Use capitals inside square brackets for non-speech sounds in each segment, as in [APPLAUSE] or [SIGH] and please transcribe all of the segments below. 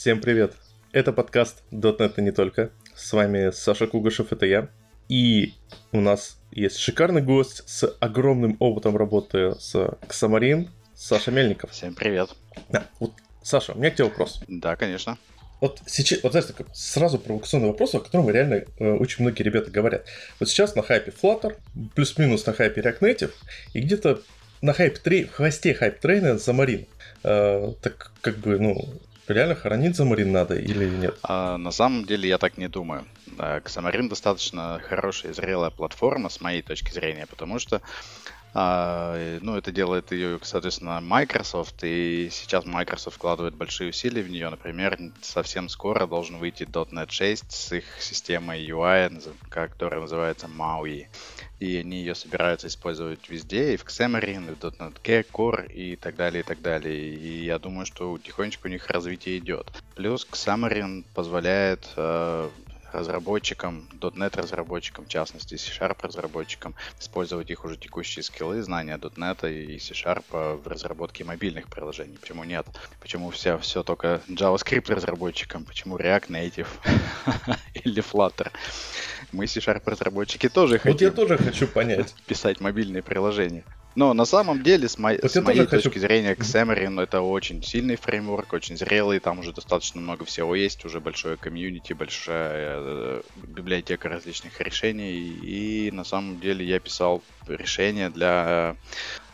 Всем привет! Это подкаст .NET и не только. С вами Саша Кугашев, это я. И у нас есть шикарный гость с огромным опытом работы с Xamarin, Саша Мельников. Всем привет. Да, вот, Саша, у меня к тебе вопрос. Да, конечно. Вот сейчас, вот знаешь, такой сразу провокационный вопрос, о котором реально э, очень многие ребята говорят. Вот сейчас на хайпе Flutter, плюс-минус на хайпе React Native, и где-то на хайп 3, в хвосте хайп трейна Xamarin. Э, так как бы, ну, реально хоронить Xamarin надо или нет? А, на самом деле я так не думаю. Xamarin достаточно хорошая и зрелая платформа с моей точки зрения, потому что а, ну, это делает ее, соответственно, Microsoft, и сейчас Microsoft вкладывает большие усилия в нее. Например, совсем скоро должен выйти .NET 6 с их системой UI, которая называется MAUI. И они ее собираются использовать везде, и в Xamarin, и в .NET Core, и так далее, и так далее. И я думаю, что тихонечко у них развитие идет. Плюс Xamarin позволяет э, разработчикам, .NET разработчикам, в частности C-Sharp разработчикам, использовать их уже текущие скиллы, знания .NET и C-Sharp в разработке мобильных приложений. Почему нет? Почему все, все только JavaScript разработчикам? Почему React Native [LAUGHS] или Flutter? Мы C-Sharp разработчики тоже хотим. Вот я тоже хочу понять. [LAUGHS] Писать мобильные приложения. Но на самом деле, с, мо... с моей точки хочу... зрения, Xamarin это очень сильный фреймворк, очень зрелый, там уже достаточно много всего есть, уже большое комьюнити, большая э, библиотека различных решений, и на самом деле я писал решения для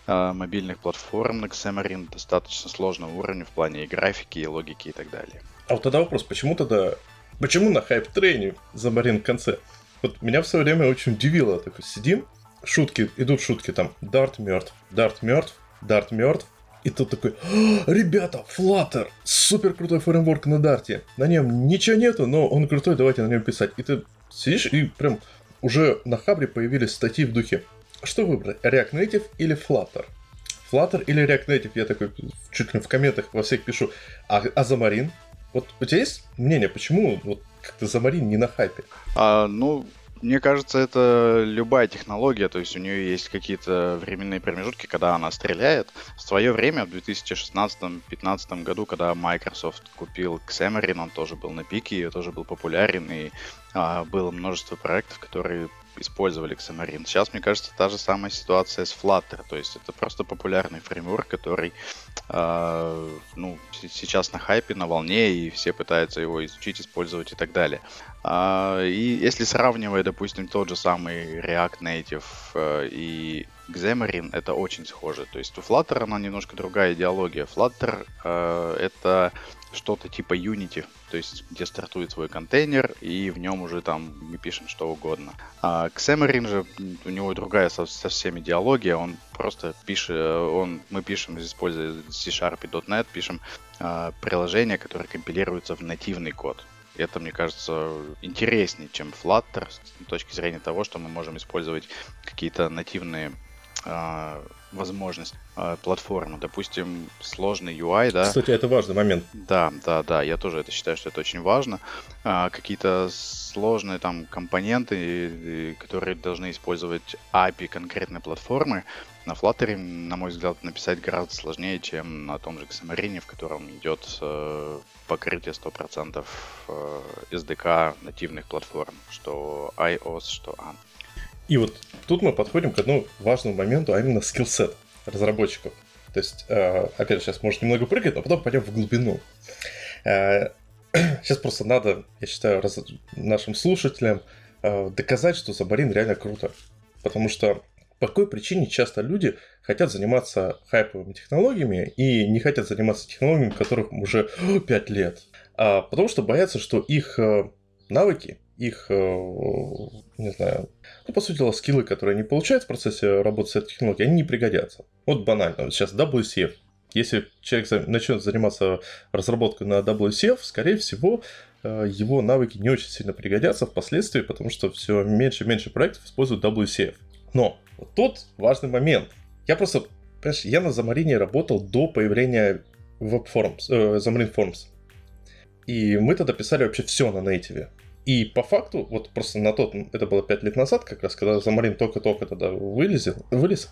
э, мобильных платформ на Xamarin достаточно сложного уровня в плане и графики, и логики и так далее. А вот тогда вопрос, почему тогда, почему на хайп-трейне Xamarin в конце? Вот меня в свое время очень удивило, такой сидим, шутки, идут шутки там, Дарт мертв, Дарт мертв, Дарт мертв, и тут такой, «А, ребята, Flutter, супер крутой фреймворк на Дарте. На нем ничего нету, но он крутой, давайте на нем писать. И ты сидишь и прям уже на Хабре появились статьи в духе. Что выбрать, React Native или Flutter? Flutter или React Native? Я такой чуть ли в комментах во всех пишу. А, а? Вот у тебя есть мнение, почему вот как-то Xamarin не на хайпе? А, ну, мне кажется, это любая технология, то есть у нее есть какие-то временные промежутки, когда она стреляет. В свое время, в 2016-2015 году, когда Microsoft купил Xamarin, он тоже был на пике, тоже был популярен, и а, было множество проектов, которые использовали Xamarin. Сейчас, мне кажется, та же самая ситуация с Flutter. То есть это просто популярный фреймворк, который э, ну, сейчас на хайпе, на волне, и все пытаются его изучить, использовать и так далее. Э, и если сравнивая, допустим, тот же самый React Native э, и Xamarin, это очень схоже. То есть у Flutter она немножко другая идеология. Flutter э, это что-то типа Unity, то есть где стартует свой контейнер, и в нем уже там мы пишем что угодно. А Xamarin же, у него другая со, всеми идеология, он просто пишет, он, мы пишем, используя C-Sharp и .NET, пишем а, приложения, которые компилируются в нативный код. Это, мне кажется, интереснее, чем Flutter с точки зрения того, что мы можем использовать какие-то нативные возможность э, платформы. Допустим, сложный UI, да. Кстати, это важный момент. Да, да, да, я тоже это считаю, что это очень важно. А, какие-то сложные там компоненты, которые должны использовать API конкретной платформы, на Flutter, на мой взгляд, написать гораздо сложнее, чем на том же Xamarin, в котором идет э, покрытие 100% э, SDK нативных платформ, что iOS, что AN. И вот тут мы подходим к одному важному моменту, а именно скиллсет разработчиков. То есть, э, опять же, сейчас может немного прыгать, но потом пойдем в глубину. Э, [CLEARS THROAT] сейчас просто надо, я считаю, раз, нашим слушателям э, доказать, что Забарин реально круто. Потому что по какой причине часто люди хотят заниматься хайповыми технологиями и не хотят заниматься технологиями, которых уже [GASPS] 5 лет. А потому что боятся, что их навыки их, не знаю, ну, по сути дела, скиллы, которые они получают в процессе работы с этой технологией, они не пригодятся. Вот банально, сейчас WCF. Если человек начнет заниматься разработкой на WCF, скорее всего, э, его навыки не очень сильно пригодятся впоследствии, потому что все меньше и меньше проектов используют WCF. Но вот тут важный момент. Я просто, понимаешь, я на Замарине работал до появления WebForms, э, Xamarin Forms. И мы тогда писали вообще все на нейтиве. И по факту, вот просто на тот, это было 5 лет назад, как раз, когда Замарин только-только тогда вылезел, вылез,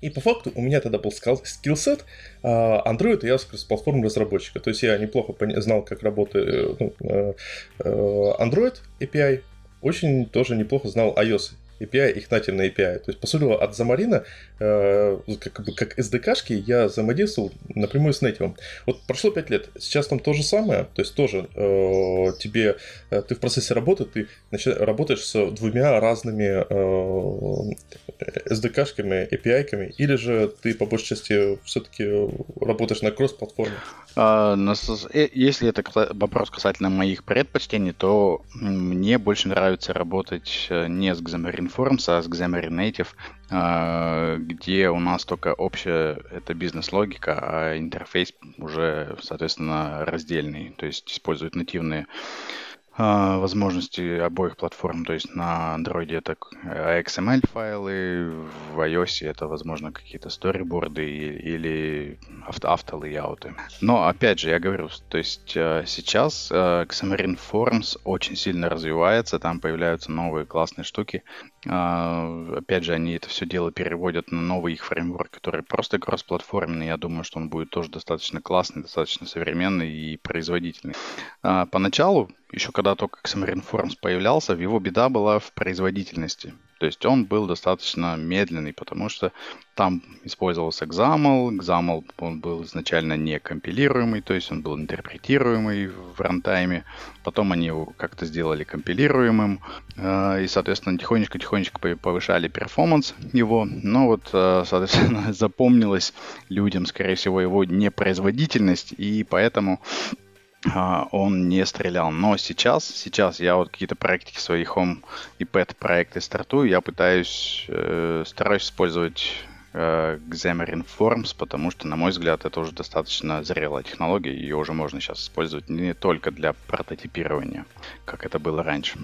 И по факту у меня тогда был скиллсет а, Android и JavaScript платформы разработчика. То есть я неплохо знал, как работает ну, э, э, Android API, очень тоже неплохо знал iOS API, их нативные API. То есть, по сути, от Замарина, э, как, бы, как SDK-шки, я взаимодействовал напрямую с Native. Вот прошло 5 лет, сейчас там то же самое, то есть тоже э, тебе, э, ты в процессе работы, ты начи- работаешь с двумя разными э, SDK-шками, API-ками, или же ты по большей части все-таки работаешь на кросс-платформе? А, э, если это вопрос касательно моих предпочтений, то мне больше нравится работать э, не с Xamarin Forms, а с Xamarin Native, а, где у нас только общая это бизнес-логика, а интерфейс уже, соответственно, раздельный, то есть используют нативные возможности обоих платформ. То есть на Android это XML файлы, в iOS это, возможно, какие-то сториборды или авто, автолейауты. Но, опять же, я говорю, то есть э, сейчас э, Xamarin Forms очень сильно развивается, там появляются новые классные штуки. А, опять же, они это все дело переводят на новый их фреймворк, который просто кроссплатформенный. Я думаю, что он будет тоже достаточно классный, достаточно современный и производительный. А, поначалу еще когда только Xamarin Forms появлялся, его беда была в производительности. То есть он был достаточно медленный, потому что там использовался XAML. XAML он был изначально не компилируемый, то есть он был интерпретируемый в рантайме. Потом они его как-то сделали компилируемым. Э, и, соответственно, тихонечко-тихонечко повышали перформанс его. Но вот, э, соответственно, [LAUGHS] запомнилось людям, скорее всего, его непроизводительность. И поэтому он не стрелял. Но сейчас, сейчас я вот какие-то проектики свои Home и Pet проекты стартую, я пытаюсь, э, стараюсь использовать э, Xamarin Forms, потому что, на мой взгляд, это уже достаточно зрелая технология, ее уже можно сейчас использовать не только для прототипирования, как это было раньше.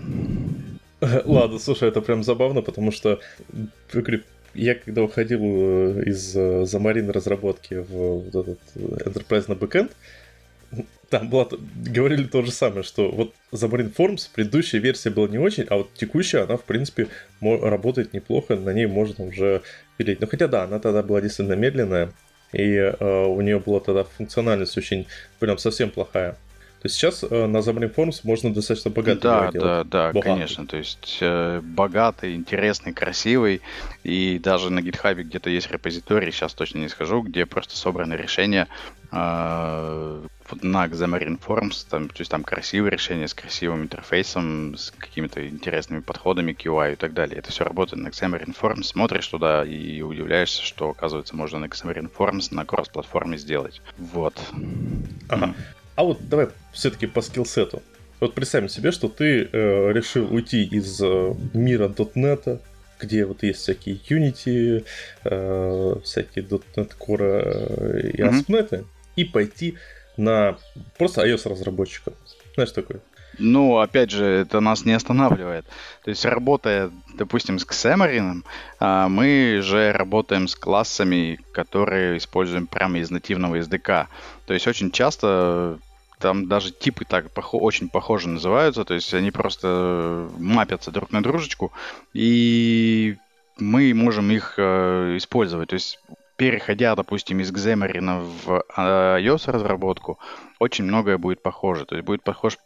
[LAUGHS] Ладно, слушай, это прям забавно, потому что я когда уходил э, из Xamarin разработки в вот этот Enterprise на бэкэнд, там было, говорили то же самое, что вот за Marine Forms предыдущая версия была не очень, а вот текущая, она, в принципе, работает неплохо, на ней можно уже пилить. Ну, хотя да, она тогда была действительно медленная, и э, у нее была тогда функциональность очень, прям совсем плохая. То есть сейчас э, на Xamarin Forms можно достаточно богато Да, да, да, богатый. конечно. То есть э, богатый, интересный, красивый. И даже на GitHub где-то есть репозиторий, сейчас точно не скажу, где просто собраны решения э, на Xamarin Forms, там, то есть там красивые решения с красивым интерфейсом, с какими-то интересными подходами к UI и так далее. Это все работает на Xamarin Forms. Смотришь туда и удивляешься, что, оказывается, можно на Xamarin Forms на кросс-платформе сделать. Вот. Ага. А вот давай все-таки по скиллсету. Вот представим себе, что ты э, решил уйти из э, мира .NET, где вот есть всякие Unity, э, всякие .NET Core э, и ASP.NET, mm-hmm. и пойти на просто iOS разработчика. Знаешь такое? Ну, опять же, это нас не останавливает. То есть, работая, допустим, с Xamarin, а, мы же работаем с классами, которые используем прямо из нативного SDK. То есть, очень часто там даже типы так пох- очень похоже называются, то есть они просто мапятся друг на дружечку, и мы можем их э, использовать. То есть переходя, допустим, из Xamarin в а, iOS разработку, очень многое будет похоже. То есть будет похож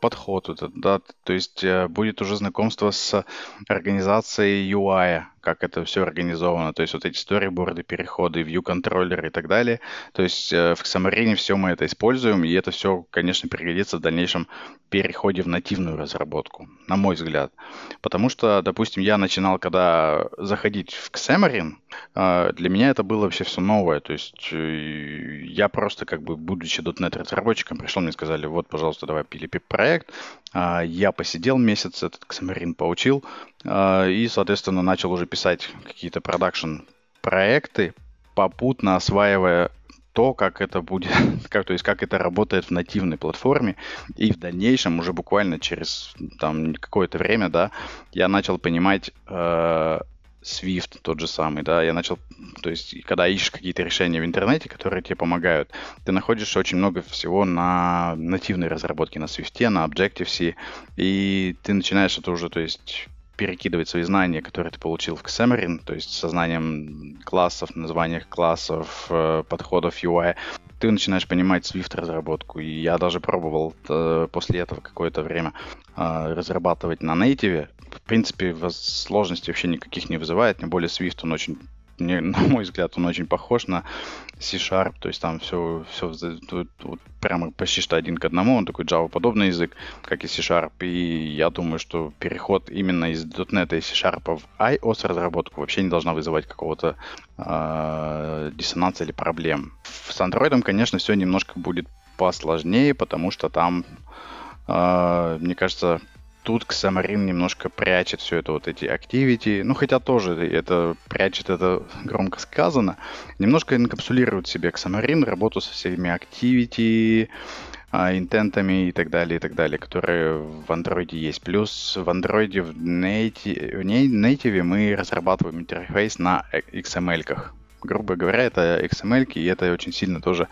подход этот, да, то есть э, будет уже знакомство с организацией UI, как это все организовано, то есть вот эти сториборды, переходы, view контроллеры и так далее. То есть э, в Xamarin все мы это используем, и это все, конечно, пригодится в дальнейшем переходе в нативную разработку, на мой взгляд. Потому что, допустим, я начинал, когда заходить в Xamarin, э, для меня это было вообще все новое. То есть я просто, как бы, будучи .NET разработчиком, пришел, мне сказали, вот, пожалуйста, давай пили проект. А, я посидел месяц, этот Xamarin поучил, а, и, соответственно, начал уже писать какие-то продакшн проекты, попутно осваивая то, как это будет, [LAUGHS] как, то есть как это работает в нативной платформе, и в дальнейшем уже буквально через там какое-то время, да, я начал понимать э, Swift тот же самый, да, я начал, то есть, когда ищешь какие-то решения в интернете, которые тебе помогают, ты находишь очень много всего на нативной разработке, на Swift, на Objective-C, и ты начинаешь это уже, то есть, перекидывать свои знания, которые ты получил в Xamarin, то есть со знанием классов, названиях классов, э, подходов UI, ты начинаешь понимать Swift разработку. И я даже пробовал э, после этого какое-то время э, разрабатывать на native. В принципе, сложностей вообще никаких не вызывает, тем более Swift, он очень мне, [LAUGHS] на мой взгляд, он очень похож на C-Sharp, то есть там все, все вот, вот, прямо почти что один к одному, он такой Java-подобный язык, как и C-Sharp, и я думаю, что переход именно из .NET и C-Sharp в iOS разработку вообще не должна вызывать какого-то э, диссонанса или проблем. С Android, конечно, все немножко будет посложнее, потому что там, э, мне кажется, тут Xamarin немножко прячет все это, вот эти activity, ну хотя тоже это прячет, это громко сказано, немножко инкапсулирует себе Xamarin работу со всеми activity, а, интентами и так далее, и так далее, которые в Android есть. Плюс в Android в native, в native мы разрабатываем интерфейс на XML-ках. Грубо говоря, это XML, и это очень сильно тоже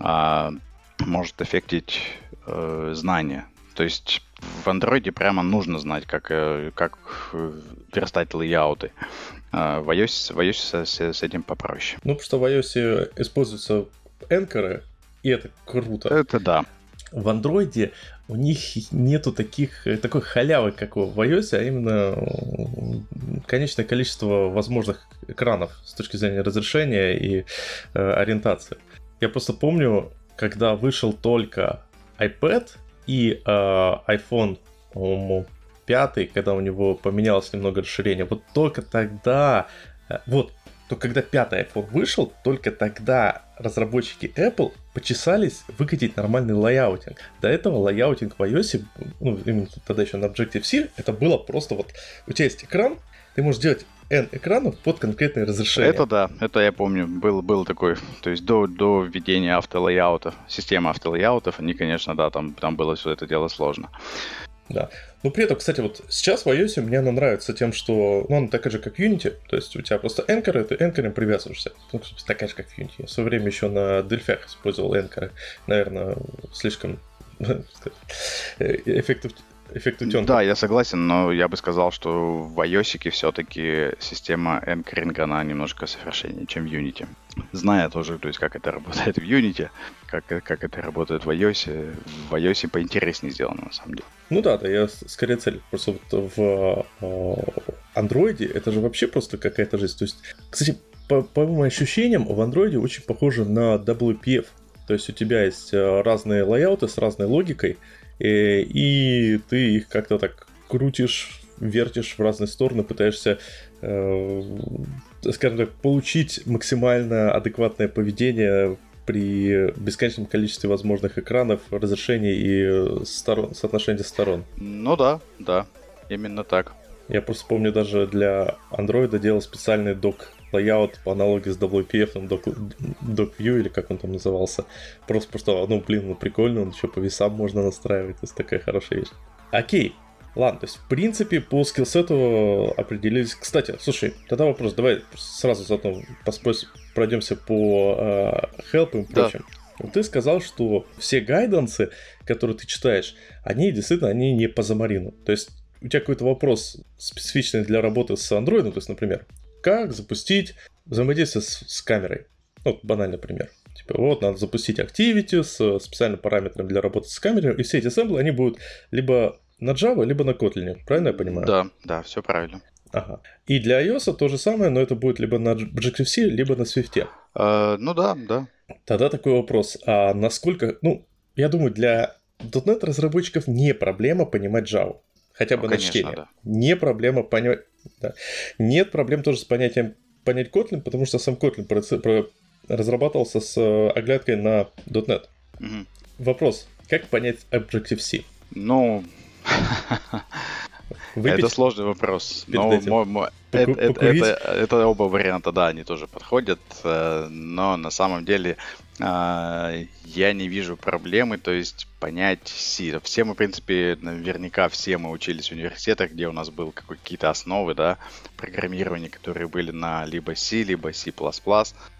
а, может эффектить э, знания. То есть в андроиде прямо нужно знать, как, э, как э, верстать лейауты. А в iOS, в iOS с, с этим попроще. Ну, потому что в iOS используются энкоры, и это круто. Это да. В андроиде у них нету таких, такой халявы, как в iOS, а именно конечное количество возможных экранов с точки зрения разрешения и э, ориентации. Я просто помню, когда вышел только iPad, и э, iPhone, по-моему, пятый, когда у него поменялось немного расширение, вот только тогда, э, вот, то когда пятый iPhone вышел, только тогда разработчики Apple почесались выкатить нормальный layouting. До этого layouting в iOS, ну, именно тогда еще на Objective-C, это было просто вот, у тебя есть экран, ты можешь делать N экранов под конкретное разрешение. Это да, это я помню, был, был такой, то есть до, до введения автолейаутов, системы автолейаутов, они, конечно, да, там, там было все это дело сложно. Да. Но при этом, кстати, вот сейчас в iOS мне она нравится тем, что ну, она такая же, как Unity, то есть у тебя просто энкоры, ты энкором привязываешься. Ну, такая же, как Unity. Я в свое время еще на Delphi использовал энкоры. Наверное, слишком [LAUGHS] э, эффектив, эффект утенка. Да, я согласен, но я бы сказал, что в iOS все-таки система энкоринга, она немножко совершеннее, чем в Unity. Зная тоже, то есть, как это работает [LAUGHS] в Unity, как, как это работает в iOS, в iOS поинтереснее сделано, на самом деле. Ну да, да, я скорее цель. Просто вот в Android это же вообще просто какая-то жизнь. То есть, кстати, по, по моим ощущениям, в Android очень похоже на WPF. То есть у тебя есть э, разные лайауты с разной логикой, Э, и ты их как-то так крутишь, вертишь в разные стороны, пытаешься, э, скажем так, получить максимально адекватное поведение при бесконечном количестве возможных экранов, разрешений и сторон, соотношения сторон. Ну да, да, именно так. Я просто помню, даже для Android делал специальный док layout по аналогии с WPF, DocView или как он там назывался. Просто, просто, ну, блин, ну прикольно, он еще по весам можно настраивать, то есть такая хорошая вещь. Окей, Ладно, то есть, в принципе, по скиллсету определились. Кстати, слушай, тогда вопрос, давай сразу заодно поспось, пройдемся по э, help и прочим. Да. Ты сказал, что все гайдансы, которые ты читаешь, они действительно они не по замарину. То есть у тебя какой-то вопрос специфичный для работы с Android, то есть, например, как запустить взаимодействие с, с камерой. Ну, банальный пример. Типа, вот, надо запустить Activity с специальным параметром для работы с камерой, и все эти сэмплы, они будут либо на Java, либо на Kotlin, правильно я понимаю? Да, да, все правильно. Ага. И для iOS то же самое, но это будет либо на Objective-C, либо на Swift. Uh, ну да, да. Тогда такой вопрос, а насколько, ну, я думаю, для .NET разработчиков не проблема понимать Java. Хотя бы ну, на конечно, чтение. Да. Не проблема понять. Да. Нет проблем тоже с понятием понять Kotlin, потому что сам Kotlin про, про, разрабатывался с э, оглядкой на .NET. Угу. Вопрос, как понять Objective-C? Ну, [LAUGHS] это сложный вопрос. Но, мо, это, это, это, это оба варианта, да, они тоже подходят, э, но на самом деле а, я не вижу проблемы, то есть понять C. Все мы, в принципе, наверняка все мы учились в университетах, где у нас были какие-то основы, да, программирования, которые были на либо C, либо C++,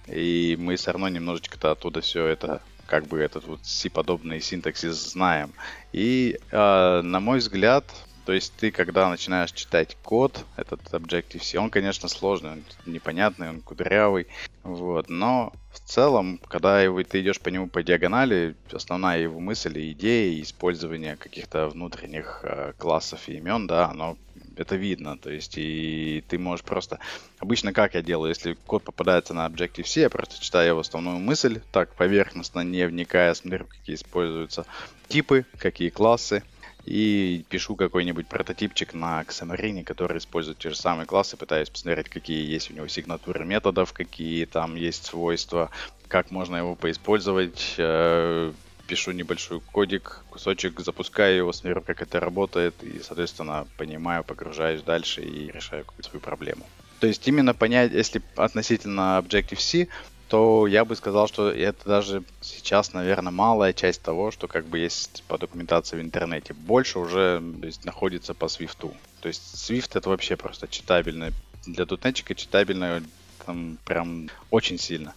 и мы все равно немножечко-то оттуда все это как бы этот вот C-подобный синтаксис знаем. И, э, на мой взгляд, То есть ты, когда начинаешь читать код, этот Objective-C, он, конечно, сложный, он непонятный, он кудрявый, вот, но в целом, когда его, ты идешь по нему по диагонали, основная его мысль и идея использования каких-то внутренних э, классов и имен, да, оно это видно, то есть и ты можешь просто... Обычно как я делаю, если код попадается на Objective-C, я просто читаю его основную мысль, так поверхностно, не вникая, смотрю, какие используются типы, какие классы, и пишу какой-нибудь прототипчик на Xamarin, который использует те же самые классы, пытаюсь посмотреть, какие есть у него сигнатуры методов, какие там есть свойства, как можно его поиспользовать, э, пишу небольшой кодик, кусочек, запускаю его, смотрю, как это работает, и, соответственно, понимаю, погружаюсь дальше и решаю какую-то свою проблему. То есть именно понять, если относительно Objective-C, то я бы сказал, что это даже сейчас, наверное, малая часть того, что как бы есть по документации в интернете. Больше уже то есть, находится по Swift. То есть Swift это вообще просто читабельно. Для дотнетчика читабельно там прям очень сильно.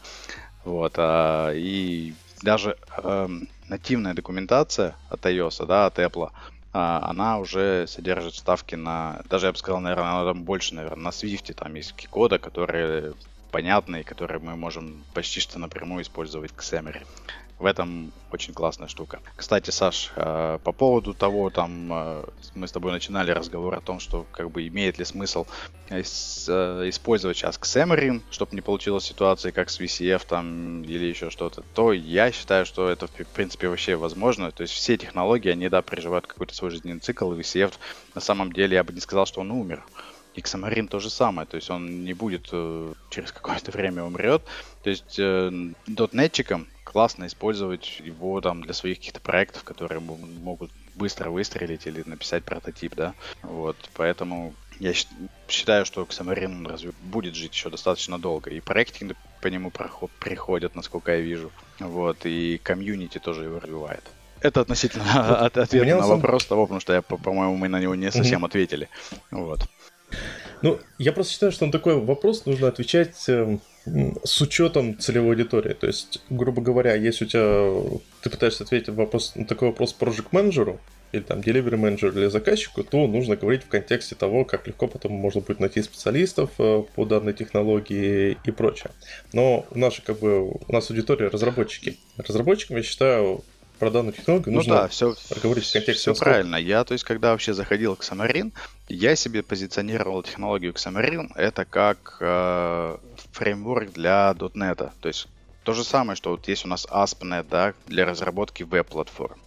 Вот. А, и даже э, нативная документация от iOS, да, от Apple, а, она уже содержит ставки на, даже я бы сказал, наверное, она там больше, наверное, на Swift там есть коды, которые понятные, которые мы можем почти что напрямую использовать к Xamarin. В этом очень классная штука. Кстати, Саш, э, по поводу того, там э, мы с тобой начинали разговор о том, что как бы имеет ли смысл э, использовать сейчас Xamarin, чтобы не получилась ситуация, как с VCF там или еще что-то, то я считаю, что это в принципе вообще возможно. То есть все технологии, они, да, переживают какой-то свой жизненный цикл, и VCF на самом деле я бы не сказал, что он умер. И Xamarin то же самое, то есть он не будет э, через какое-то время умрет. То есть э, дотнетчикам классно использовать его там для своих каких-то проектов, которые могут быстро выстрелить или написать прототип, да. Вот, поэтому я считаю, что Xamarin разве будет жить еще достаточно долго. И проектинг по нему приходят, насколько я вижу. Вот, и комьюнити тоже его развивает. Это относительно [LAUGHS] от, ответа на вопрос того, потому что я, по-моему, мы на него не совсем ответили. Вот. Ну, я просто считаю, что на такой вопрос нужно отвечать э, с учетом целевой аудитории. То есть, грубо говоря, если у тебя ты пытаешься ответить вопрос, на такой вопрос project менеджеру или там delivery менеджеру или заказчику, то нужно говорить в контексте того, как легко потом можно будет найти специалистов э, по данной технологии и прочее. Но у как бы у нас аудитория разработчики. Разработчикам я считаю про данную технологию ну нужно да, все, проговорить в контексте. Все правильно. Я, то есть, когда вообще заходил к Xamarin, я себе позиционировал технологию Xamarin это как э, фреймворк для .NET. То есть то же самое, что вот есть у нас ASP.NET, да, для разработки веб-платформ.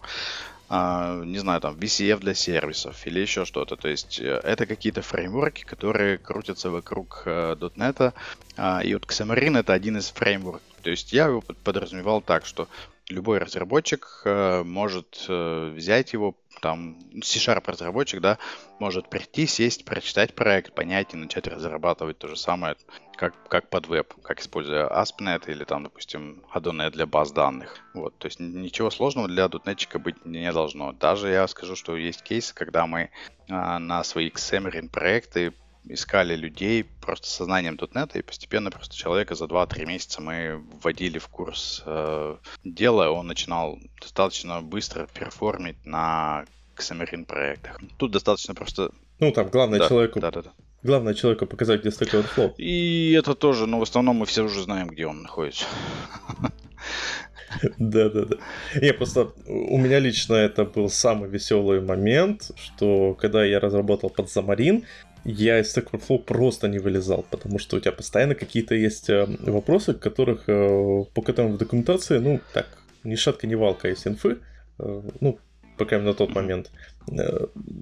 Uh, не знаю, там, VCF для сервисов или еще что-то. То есть э, это какие-то фреймворки, которые крутятся вокруг uh, .NET. Uh, и вот Xamarin это один из фреймворков. То есть я его подразумевал так, что любой разработчик э, может э, взять его, там, C-Sharp разработчик, да, может прийти, сесть, прочитать проект, понять и начать разрабатывать то же самое, как, как под веб, как используя ASP.NET или там, допустим, Adonet для баз данных. Вот, то есть ничего сложного для дотнетчика быть не должно. Даже я скажу, что есть кейсы, когда мы а, на свои Xamarin проекты искали людей просто со знанием .NET, и постепенно просто человека за 2-3 месяца мы вводили в курс э, дела, он начинал достаточно быстро перформить на Xamarin проектах. Тут достаточно просто... Ну, там главное да, человеку... Да, да, да. Главное человеку показать, где Stack Overflow. И это тоже, но ну, в основном мы все уже знаем, где он находится. [LAUGHS] Да, да, да. Не, просто у меня лично это был самый веселый момент, что когда я разработал под Xamarin, я из Stack Overflow просто не вылезал, потому что у тебя постоянно какие-то есть э, вопросы, которых э, по которым в документации, ну, так, ни шатка, ни валка есть инфы, э, ну, по крайней мере, на тот момент.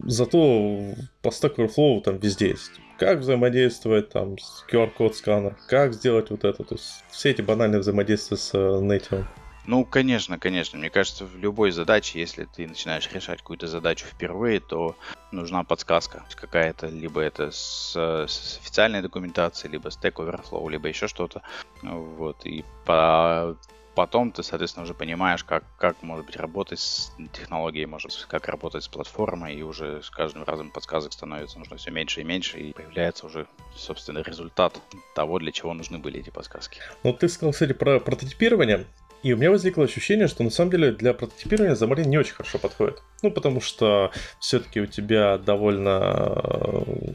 Зато по Stack Overflow там везде есть. Как взаимодействовать там с QR-код сканер, как сделать вот это, то есть все эти банальные взаимодействия с Native. Ну, конечно, конечно. Мне кажется, в любой задаче, если ты начинаешь решать какую-то задачу впервые, то нужна подсказка какая-то, либо это с, с официальной документацией, либо Stack Overflow, либо еще что-то. Вот. И по потом ты, соответственно, уже понимаешь, как, как может быть работать с технологией, может как работать с платформой, и уже с каждым разом подсказок становится нужно все меньше и меньше, и появляется уже, собственно, результат того, для чего нужны были эти подсказки. Ну, ты сказал, кстати, про прототипирование. И у меня возникло ощущение, что на самом деле для прототипирования Xamarin не очень хорошо подходит. Ну, потому что все-таки у тебя довольно,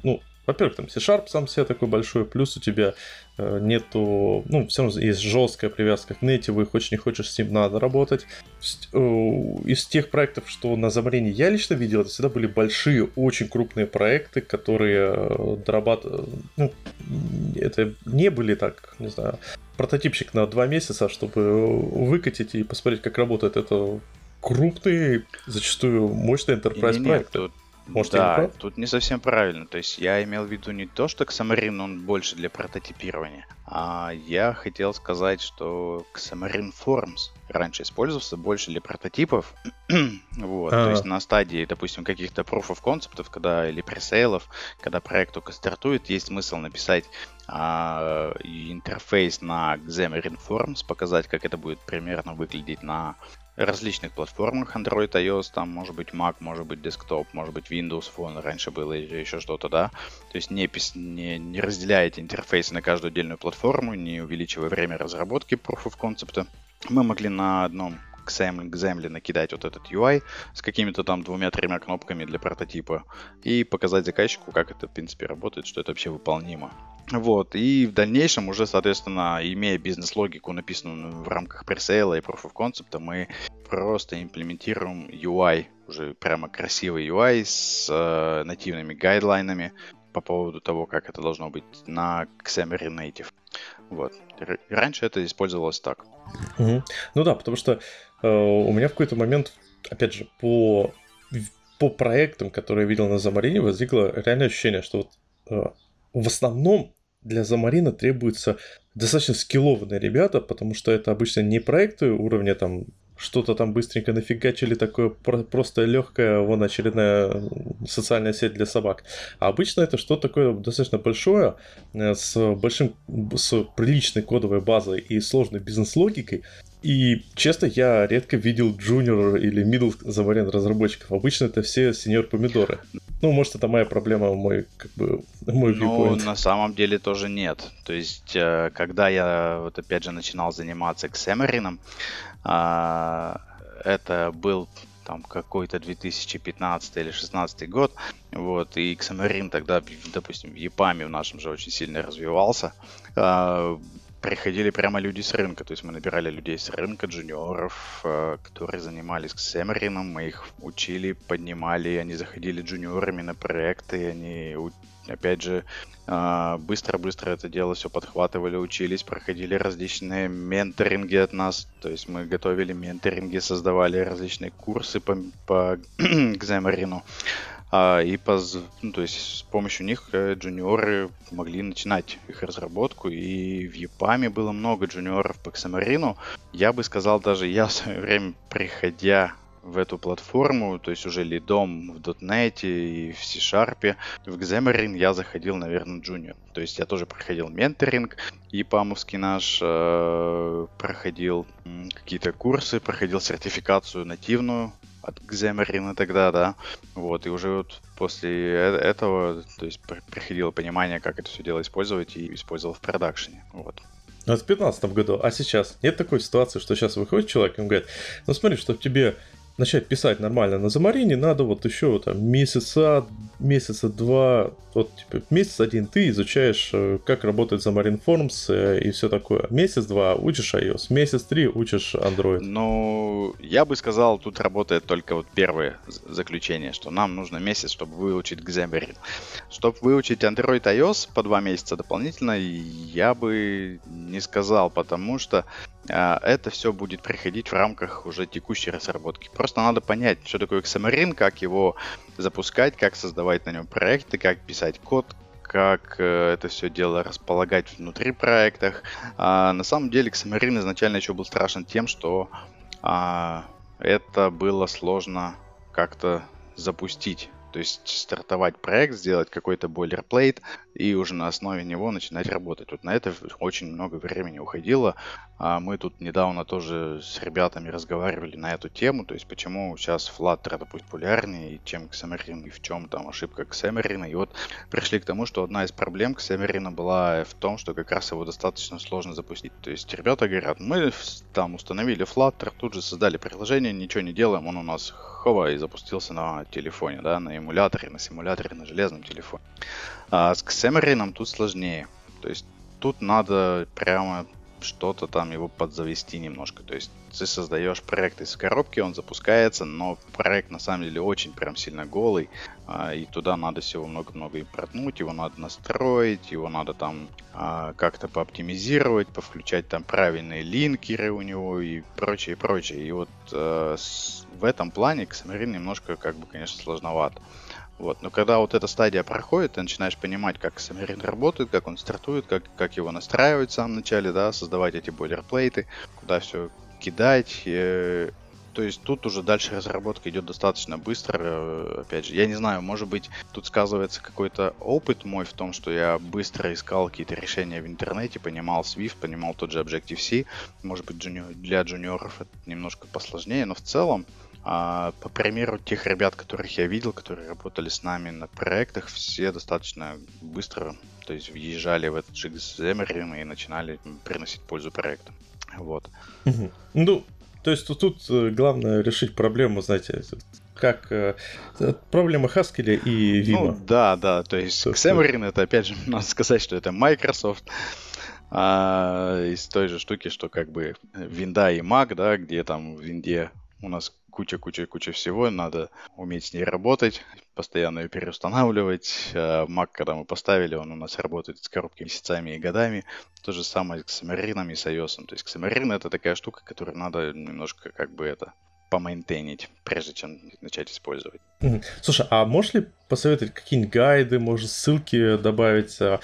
ну, во-первых, там C-Sharp сам себе такой большой, плюс у тебя э, нету, ну, все равно есть жесткая привязка к native, хочешь не хочешь, с ним надо работать. Э, из тех проектов, что на Xamarin я лично видел, это всегда были большие, очень крупные проекты, которые э, дорабатывают, ну, это не были так, не знаю, прототипчик на два месяца, чтобы выкатить и посмотреть, как работает. Это крупные, зачастую мощные enterprise проекты. Может, да, тут не совсем правильно. То есть я имел в виду не то, что Xamarin он больше для прототипирования, а я хотел сказать, что Xamarin Forms раньше использовался больше для прототипов. [CLEARS THROAT] вот, а то есть на стадии, допустим, каких-то proof of concept, когда или пресейлов, когда проект только стартует, есть смысл написать а, интерфейс на Xamarin Forms, показать, как это будет примерно выглядеть на различных платформах Android, iOS, там может быть Mac, может быть Desktop, может быть Windows Phone, раньше было или еще что-то, да. То есть не, не, не разделяете интерфейсы на каждую отдельную платформу, не увеличивая время разработки Proof of Concept. Мы могли на одном Xaml накидать вот этот UI с какими-то там двумя-тремя кнопками для прототипа и показать заказчику, как это, в принципе, работает, что это вообще выполнимо. Вот, и в дальнейшем уже, соответственно, имея бизнес-логику, написанную в рамках пресейла и Proof of Concept, мы просто имплементируем UI, уже прямо красивый UI с э, нативными гайдлайнами по поводу того, как это должно быть на Xamarin Native. Вот. Раньше это использовалось так. Угу. Ну да, потому что э, у меня в какой-то момент, опять же, по, по проектам, которые я видел на Замарине, возникло реальное ощущение, что вот э, в основном для Замарина требуются достаточно скиллованные ребята, потому что это обычно не проекты уровня там что-то там быстренько нафигачили, такое просто легкое, вон очередная социальная сеть для собак. А обычно это что-то такое достаточно большое, э, с большим, с приличной кодовой базой и сложной бизнес-логикой, и, честно, я редко видел джуниор или middle заварен разработчиков. Обычно это все сеньор помидоры. Ну, может, это моя проблема, мой, как бы, мой Ну, на самом деле тоже нет. То есть, э, когда я, вот опять же, начинал заниматься Xamarin, а, это был там какой-то 2015 или 2016 год, вот, и Xamarin тогда, допустим, в EPAM в нашем же очень сильно развивался, а, приходили прямо люди с рынка. То есть мы набирали людей с рынка, джуниоров, э, которые занимались Xamarin, мы их учили, поднимали, они заходили джуниорами на проекты, они, опять же, э, быстро-быстро это дело все подхватывали, учились, проходили различные менторинги от нас. То есть мы готовили менторинги, создавали различные курсы по, по [CLEARS THROAT] Xamarin. А, и по, ну, то есть с помощью них э, джуниоры могли начинать их разработку. И в EPAM было много джуниоров по Xamarin. Я бы сказал, даже я [LAUGHS] в свое время, приходя в эту платформу, то есть уже лидом в .NET и в C-Sharp. В Xamarin я заходил, наверное, джуниор. То есть я тоже проходил менторинг, и памовский наш э, проходил какие-то курсы, проходил сертификацию нативную от Xamarin тогда, да. Вот, и уже вот после э, этого, то есть приходило понимание, как это все дело использовать, и использовал в продакшене. Вот. Ну, это в 2015 году, а сейчас нет такой ситуации, что сейчас выходит человек и говорит, ну смотри, чтобы тебе начать писать нормально на Замарине, надо вот еще там месяца, месяца два, вот типа месяц один ты изучаешь, э, как работает Замарин Forms э, и все такое. Месяц-два учишь iOS, месяц-три учишь Android. Ну, я бы сказал, тут работает только вот первое заключение, что нам нужно месяц, чтобы выучить Xamarin. Чтобы выучить Android iOS по два месяца дополнительно, я бы не сказал, потому что это все будет приходить в рамках уже текущей разработки. Просто надо понять, что такое Xamarin, как его запускать, как создавать на нем проекты, как писать код, как э, это все дело располагать внутри проектах. А, на самом деле Xamarin изначально еще был страшен тем, что а, это было сложно как-то запустить. То есть стартовать проект, сделать какой-то бойлерплейт и уже на основе него начинать работать. Вот на это очень много времени уходило. А мы тут недавно тоже с ребятами разговаривали на эту тему, то есть почему сейчас Flutter это популярнее, чем Xamarin, и в чем там ошибка Xamarin. И вот пришли к тому, что одна из проблем Xamarin была в том, что как раз его достаточно сложно запустить. То есть ребята говорят, мы там установили Flutter, тут же создали приложение, ничего не делаем, он у нас хова и запустился на телефоне, да, на эмуляторе, на симуляторе, на железном телефоне. А с тут сложнее. То есть тут надо прямо что-то там его подзавести немножко. То есть ты создаешь проект из коробки, он запускается, но проект на самом деле очень прям сильно голый, а, и туда надо всего много-много импортнуть, его надо настроить, его надо там а, как-то пооптимизировать, повключать там правильные линкеры у него и прочее, прочее. И вот э, в этом плане Xamarin немножко, как бы, конечно, сложновато. Вот. Но когда вот эта стадия проходит, ты начинаешь понимать, как Xamarin работает, как он стартует, как, как его настраивать в самом начале, да, создавать эти бойлерплейты, куда все кидать. Э, то есть тут уже дальше разработка идет достаточно быстро. Э, опять же, я не знаю, может быть, тут сказывается какой-то опыт мой в том, что я быстро искал какие-то решения в интернете, понимал Swift, понимал тот же Objective-C. Может быть, для джуниоров это немножко посложнее, но в целом а, по примеру тех ребят, которых я видел, которые работали с нами на проектах, все достаточно быстро, то есть въезжали в этот Xamarin и начинали приносить пользу проекту. Вот. Ну, то есть тут, тут э, главное решить проблему, знаете, как э, проблема Haskell и Vim. Ну, да, да, то есть Xamarin это, опять же, [LAUGHS] надо сказать, что это Microsoft, а, из той же штуки, что как бы винда и Mac, да, где там в винде у нас куча-куча-куча всего, надо уметь с ней работать, постоянно ее переустанавливать. А Mac, когда мы поставили, он у нас работает с коробки месяцами и годами. То же самое с Xamarin и с iOS. То есть Xamarin это такая штука, которую надо немножко как бы это помейнтейнить, прежде чем начать использовать. Слушай, а можешь ли посоветовать какие-нибудь гайды, может, ссылки добавить? А,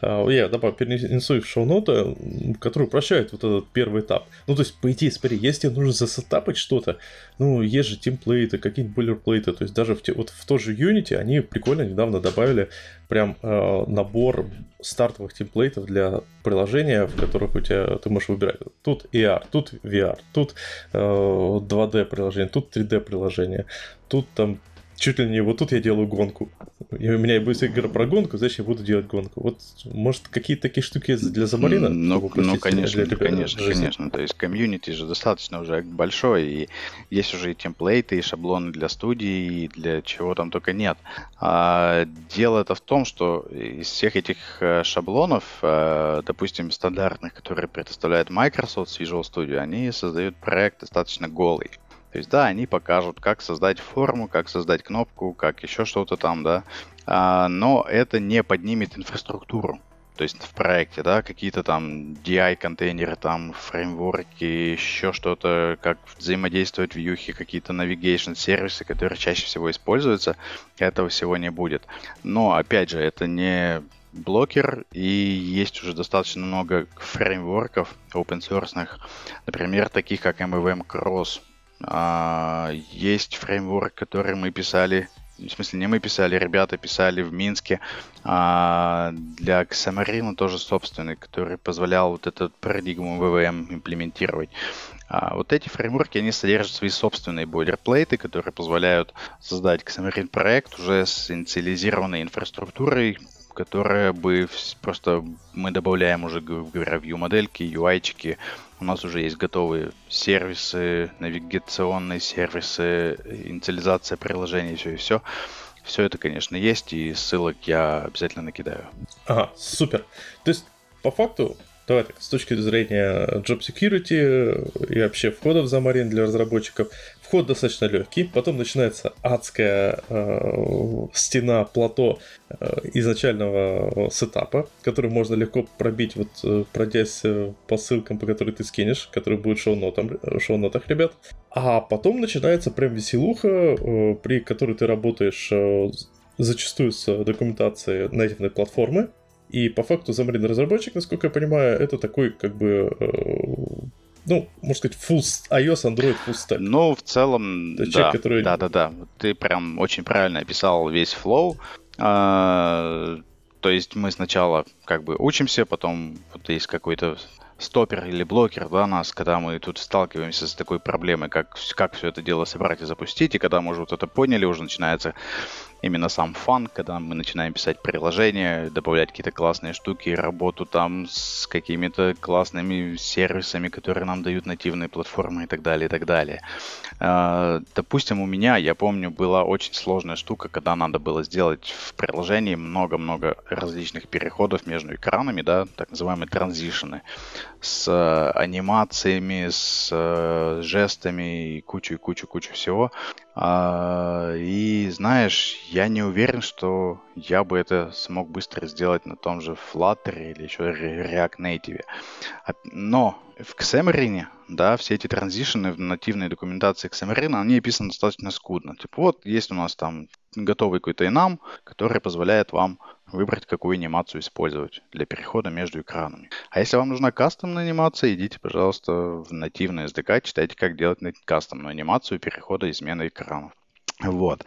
а, я добавлю, перенесу их в шоу-ноты, которые упрощают вот этот первый этап. Ну, то есть, по идее, смотри, если нужно засетапать что-то, ну, есть же темплейты, какие-нибудь бойлерплейты, то есть даже в, те, вот в тот же Unity они прикольно недавно добавили прям э, набор стартовых темплейтов для приложения, в которых у тебя ты можешь выбирать. Тут AR, тут VR, тут э, 2D приложение, тут 3D приложение, тут там чуть ли не вот тут я делаю гонку. И у меня будет игра про гонку, значит, я буду делать гонку. Вот, может, какие-то такие штуки для Замарина? Ну, ну конечно, для конечно, жизни? конечно. То есть комьюнити же достаточно уже большой, и есть уже и темплейты, и шаблоны для студии, и для чего там только нет. А дело это в том, что из всех этих э, шаблонов, э, допустим, стандартных, которые предоставляет Microsoft с Visual Studio, они создают проект достаточно голый. То есть, да, они покажут, как создать форму, как создать кнопку, как еще что-то там, да, а, но это не поднимет инфраструктуру. То есть в проекте, да, какие-то там DI-контейнеры, там фреймворки, еще что-то, как взаимодействовать в вьюхе, какие-то navigation сервисы, которые чаще всего используются, этого всего не будет. Но, опять же, это не блокер, и есть уже достаточно много фреймворков open source, например, таких как MVM Cross, есть фреймворк, который мы писали, в смысле не мы писали, ребята писали в Минске а, для Xamarin тоже собственный, который позволял вот этот парадигму VVM имплементировать. А вот эти фреймворки, они содержат свои собственные бойлерплейты, которые позволяют создать Xamarin проект уже с инициализированной инфраструктурой, которая бы просто мы добавляем уже, говоря, view модельки, UI-чики. У нас уже есть готовые сервисы, навигационные сервисы, инициализация приложений, все и все. Все это, конечно, есть, и ссылок я обязательно накидаю. Ага, супер. То есть, по факту, давай так, с точки зрения job security и вообще входа в Замарин для разработчиков, Вход достаточно легкий, потом начинается адская э, стена плато э, изначального сетапа, который можно легко пробить, вот э, пройдясь э, по ссылкам, по которым ты скинешь, которые будут в шоу-нотах, ребят. А потом начинается прям веселуха, э, при которой ты работаешь э, зачастую с документацией нативной платформы, и по факту Xamarin разработчик, насколько я понимаю, это такой как бы ну, можно сказать, full iOS, Android, full stack. Ну, в целом, да. Человек, который... Да, да, да. Ты прям очень правильно описал весь flow. А, то есть мы сначала как бы учимся, потом вот есть какой-то stopper или blocker да, нас, когда мы тут сталкиваемся с такой проблемой, как, как все это дело собрать и запустить, и когда мы уже вот это поняли, уже начинается именно сам fun, когда мы начинаем писать приложения, добавлять какие-то классные штуки, работу там с какими-то классными сервисами, которые нам дают нативные платформы и так далее, и так далее. А, допустим, у меня, я помню, была очень сложная штука, когда надо было сделать в приложении много-много различных переходов между экранами, да, так называемые транзишены, с э, анимациями, с э, жестами и кучу-кучу-кучу всего. А, и знаешь, я не уверен, что я бы это смог быстро сделать на том же Flutter или еще React Native. Но в Xamarin, да, все эти транзишены в нативной документации Xamarin, они описаны достаточно скудно. Типа вот есть у нас там готовый какой-то инам, который позволяет вам выбрать, какую анимацию использовать для перехода между экранами. А если вам нужна кастомная анимация, идите, пожалуйста, в нативный SDK, читайте, как делать кастомную анимацию перехода и смены экранов. Вот.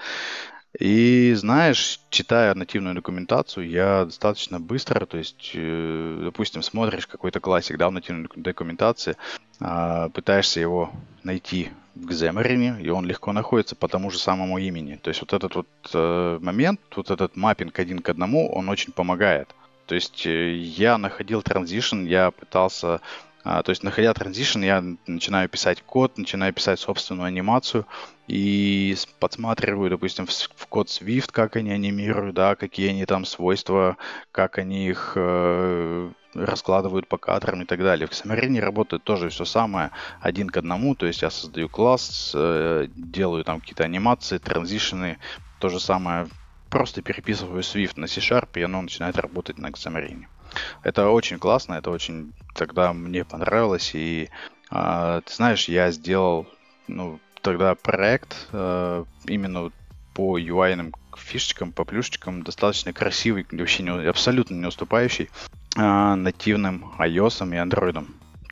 И знаешь, читая нативную документацию, я достаточно быстро, то есть, э, допустим, смотришь какой-то классик, да, в нативной документации, а, пытаешься его найти в Xamarin, и он легко находится по тому же самому имени. То есть вот этот вот э, момент, вот этот mapping один к одному, он очень помогает. То есть э, я находил transition, я пытался то есть, находя transition, я начинаю писать код, начинаю писать собственную анимацию и подсматриваю, допустим, в, в код Swift, как они анимируют, да, какие они там свойства, как они их э, раскладывают по кадрам и так далее. В Xamarin работает тоже все самое один к одному, то есть я создаю класс, э, делаю там какие-то анимации, транзишны, то же самое, просто переписываю Swift на C-Sharp, и оно начинает работать на Xamarin. Это очень классно, это очень тогда мне понравилось. И э, ты знаешь, я сделал ну, тогда проект э, именно по UI фишечкам, по плюшечкам достаточно красивый, вообще не, абсолютно не уступающий э, нативным iOS и Android.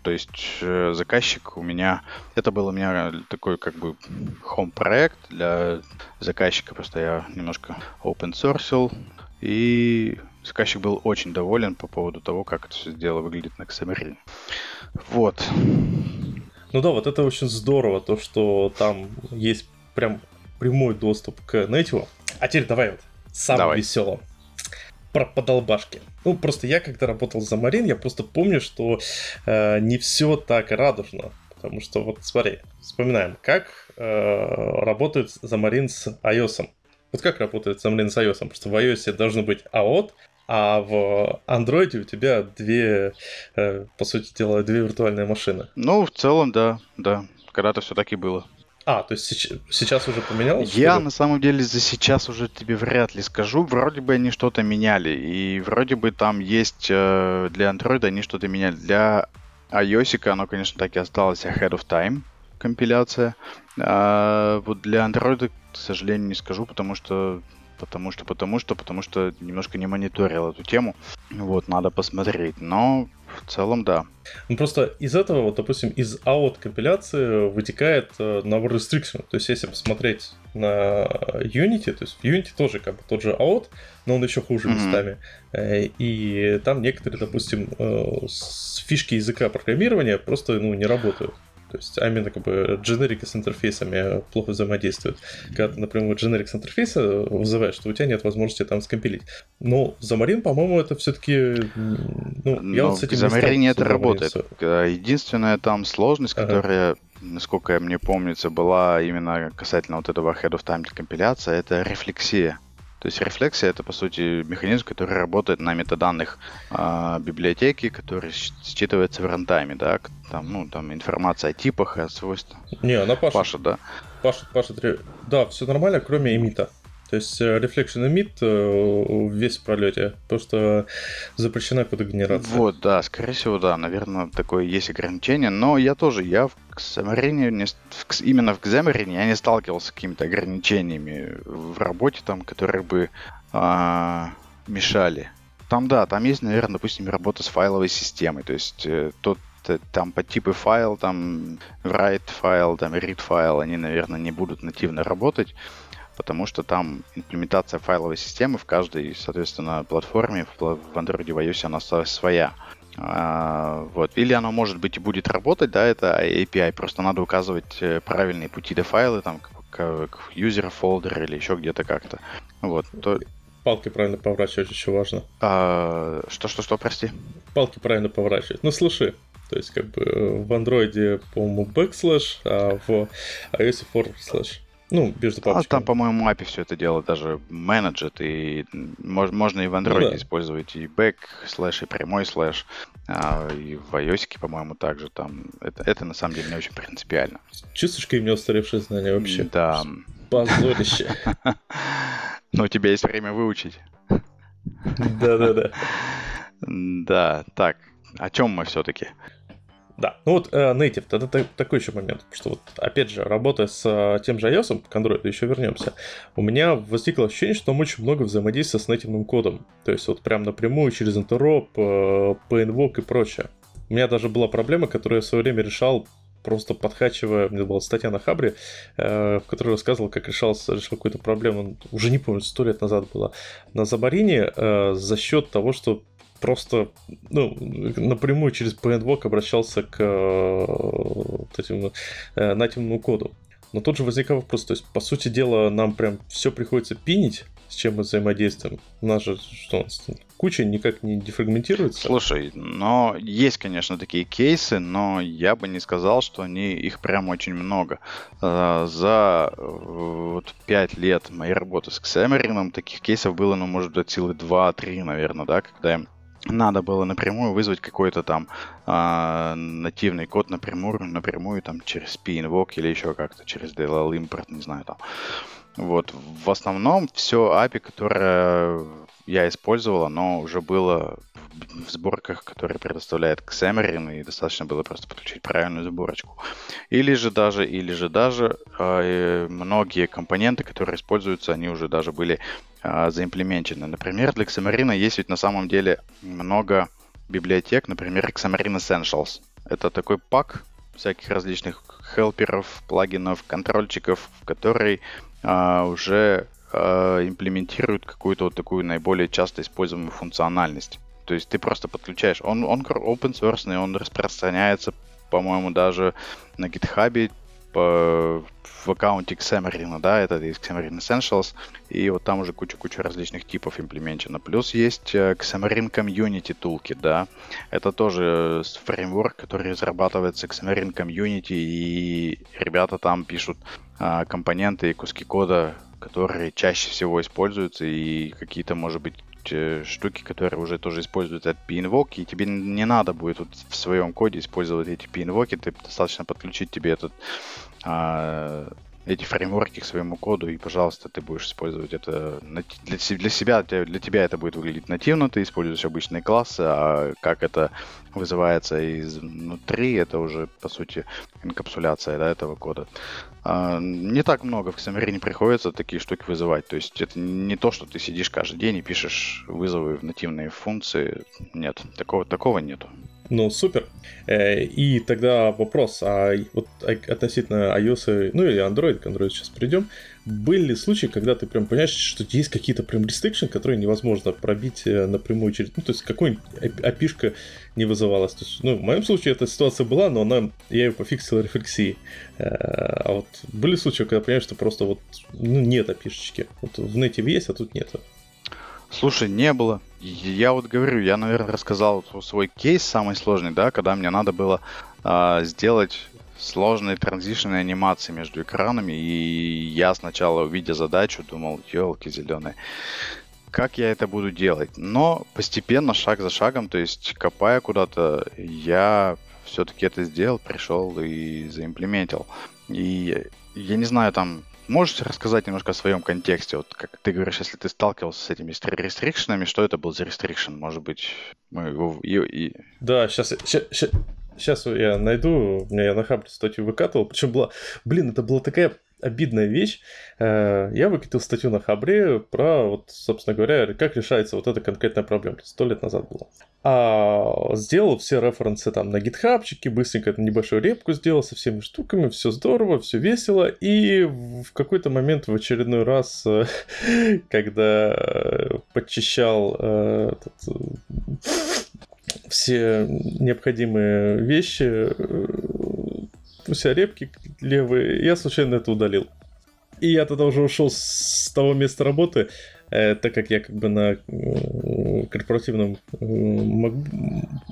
То есть э, заказчик у меня, это был у меня такой как бы home проект для заказчика, просто я немножко open source и Заказчик был очень доволен по поводу того, как это все дело выглядит на Xamarin. Вот. Ну да, вот это очень здорово, то, что там есть прям прямой доступ к Native. А теперь давай вот самое давай. веселое. Про подолбашки. Ну, просто я, когда работал за Марин, я просто помню, что э, не все так радужно. Потому что, вот смотри, вспоминаем, как э, работает Замарин с iOS. Вот как работает Xamarin с iOS? Просто в iOS должно быть AOT, а в Android у тебя две, э, по сути дела, две виртуальные машины. Ну, в целом, да, да. Когда-то все так и было. А, то есть сейчас уже поменялось? Я на самом деле за сейчас уже тебе вряд ли скажу. Вроде бы они что-то меняли. И вроде бы там есть э, для Android они что-то меняли. Для iOS оно, конечно, так и осталось ahead of time компиляция. А вот для Android, к сожалению, не скажу, потому что потому что, потому что, потому что немножко не мониторил эту тему. Вот, надо посмотреть. Но в целом, да. Ну, просто из этого, вот, допустим, из out компиляции вытекает э, набор restriction. То есть, если посмотреть на Unity, то есть в Unity тоже как бы тот же out, но он еще хуже mm-hmm. местами. Э, и там некоторые, допустим, э, фишки языка программирования просто ну, не работают. То есть, а именно как бы дженерики с интерфейсами плохо взаимодействуют. Когда ты, например, дженерик с интерфейса вызываешь, что у тебя нет возможности там скомпилить. Но Замарин, по-моему, это все-таки... Ну, я Но вот с этим Замарине это работает. Единственная там сложность, которая ага насколько мне помнится, была именно касательно вот этого head of time компиляция, это рефлексия. То есть рефлексия это по сути механизм, который работает на метаданных э, библиотеки, который считывается в рантайме, да, там, ну, там информация о типах и о свойствах. Не, она Паша. Паша, да. Паша, Паша, да, все нормально, кроме эмита. То есть э, Reflection Emit э, весь в пролете, просто запрещена кодогенерация. Вот, да, скорее всего, да, наверное, такое есть ограничение, но я тоже, я в Xamarin, именно в Xamarin я не сталкивался с какими-то ограничениями в работе, там, которые бы а, мешали. Там, да, там есть, наверное, допустим, работа с файловой системой, то есть э, тот там по типы файл, там write файл, там read файл, они, наверное, не будут нативно работать, потому что там имплементация файловой системы в каждой, соответственно, платформе, в Android и в iOS она своя. А, вот. Или оно, может быть, и будет работать, да, это API, просто надо указывать э, правильные пути до файлы, там, к, к user folder или еще где-то как-то. Вот. То... Палки правильно поворачивать еще важно. А, что, что, что, прости? Палки правильно поворачивать. Ну, слушай, то есть, как бы э, в андроиде, по-моему, backslash, а в iOS forward slash. Ну, между А там, по-моему, API все это дело даже менеджет, и можно и в Android ну, да. использовать и back слэш, и прямой слэш, а, и в iOS, по-моему, также там. Это, это на самом деле не очень принципиально. Чувствуешь, какие у меня устаревшие знания вообще? Да. Позорище. [LAUGHS] Но у тебя есть время выучить. Да-да-да. [LAUGHS] Да, так, о чем мы все-таки? Да, ну вот э, Native, это такой еще момент, что вот, опять же, работая с э, тем же iOS, к Android еще вернемся, у меня возникло ощущение, что там очень много взаимодействия с нативным кодом, то есть вот прям напрямую через интероп, э, PNVOC и прочее. У меня даже была проблема, которую я в свое время решал просто подхачивая, у меня была статья на Хабре, э, в которой рассказывал, как решался, решил какую-то проблему, уже не помню, сто лет назад было, на Забарине э, за счет того, что просто ну, напрямую через PNVOC обращался к э, вот этим э, нативному коду. Но тут же возникал вопрос, то есть, по сути дела, нам прям все приходится пинить, с чем мы взаимодействуем. У нас же что, куча никак не дефрагментируется. Слушай, но есть, конечно, такие кейсы, но я бы не сказал, что они их прям очень много. Э, за вот 5 лет моей работы с Xamarin таких кейсов было, ну, может быть, силы 2-3, наверное, да, когда им надо было напрямую вызвать какой-то там а, нативный код напрямую, напрямую там через p-invoke или еще как-то через DLL import, не знаю там. Вот, в основном все API, которое я использовал, оно уже было в сборках, которые предоставляет Xamarin, и достаточно было просто подключить правильную сборочку. Или же даже, или же даже э, многие компоненты, которые используются, они уже даже были э, заимплеменчены. Например, для Xamarin есть ведь на самом деле много библиотек, например, Xamarin Essentials. Это такой пак всяких различных хелперов, плагинов, контрольчиков, который э, уже э, имплементирует какую-то вот такую наиболее часто используемую функциональность. То есть ты просто подключаешь. Он, он open source, он распространяется, по-моему, даже на GitHub по, в аккаунте Xamarin, да, это из Xamarin Essentials, и вот там уже куча-куча различных типов имплементировано. Плюс есть э, Xamarin Community Toolkit, да, это тоже фреймворк, который разрабатывается Xamarin Community, и ребята там пишут а, компоненты и куски кода, которые чаще всего используются, и какие-то, может быть, Э, штуки, которые уже тоже используют этот p-invoke, и тебе не надо будет вот в своем коде использовать эти p-invoke, ты достаточно подключить тебе этот а, эти фреймворки к своему коду, и, пожалуйста, ты будешь использовать это для, для себя, для тебя это будет выглядеть нативно, ты используешь обычные классы, а как это вызывается изнутри, это уже, по сути, инкапсуляция да, этого кода. А, не так много в Xamarin приходится такие штуки вызывать, то есть это не то, что ты сидишь каждый день и пишешь вызовы в нативные функции, нет, такого, такого нету. Ну, супер. Э, и тогда вопрос, а вот относительно iOS, ну или Android, к Android сейчас придем, были ли случаи, когда ты прям понимаешь, что есть какие-то прям restriction, которые невозможно пробить э, напрямую через... Ну, то есть какой-нибудь api не вызывалась. То есть, ну, в моем случае эта ситуация была, но она, я ее пофиксил рефлексией. Э, а вот были случаи, когда понимаешь, что просто вот ну, нет api Вот в нете есть, а тут нет. Слушай, не было. Я вот говорю, я, наверное, рассказал свой кейс самый сложный, да, когда мне надо было э, сделать сложные транзишные анимации между экранами, и я сначала, увидя задачу, думал, елки зеленые, как я это буду делать? Но постепенно, шаг за шагом, то есть копая куда-то, я все-таки это сделал, пришел и заимплементил. И я не знаю, там Можете рассказать немножко о своем контексте? Вот как ты говоришь, если ты сталкивался с этими рестрикшенами, что это был за рестрикшн? Может быть, мы его... И, и... Да, сейчас, сейчас, сейчас я найду, у меня я на хабре статью выкатывал, причем была, блин, это была такая обидная вещь. Э, я выкатил статью на Хабре про, вот, собственно говоря, как решается вот эта конкретная проблема. Сто лет назад было. А сделал все референсы там на гитхабчике, быстренько небольшую репку сделал со всеми штуками, все здорово, все весело. И в какой-то момент в очередной раз, э, [LAUGHS] когда подчищал этот, все необходимые вещи, все репки левые, я случайно это удалил. И я тогда уже ушел с того места работы, э, так как я как бы на э, корпоративном э,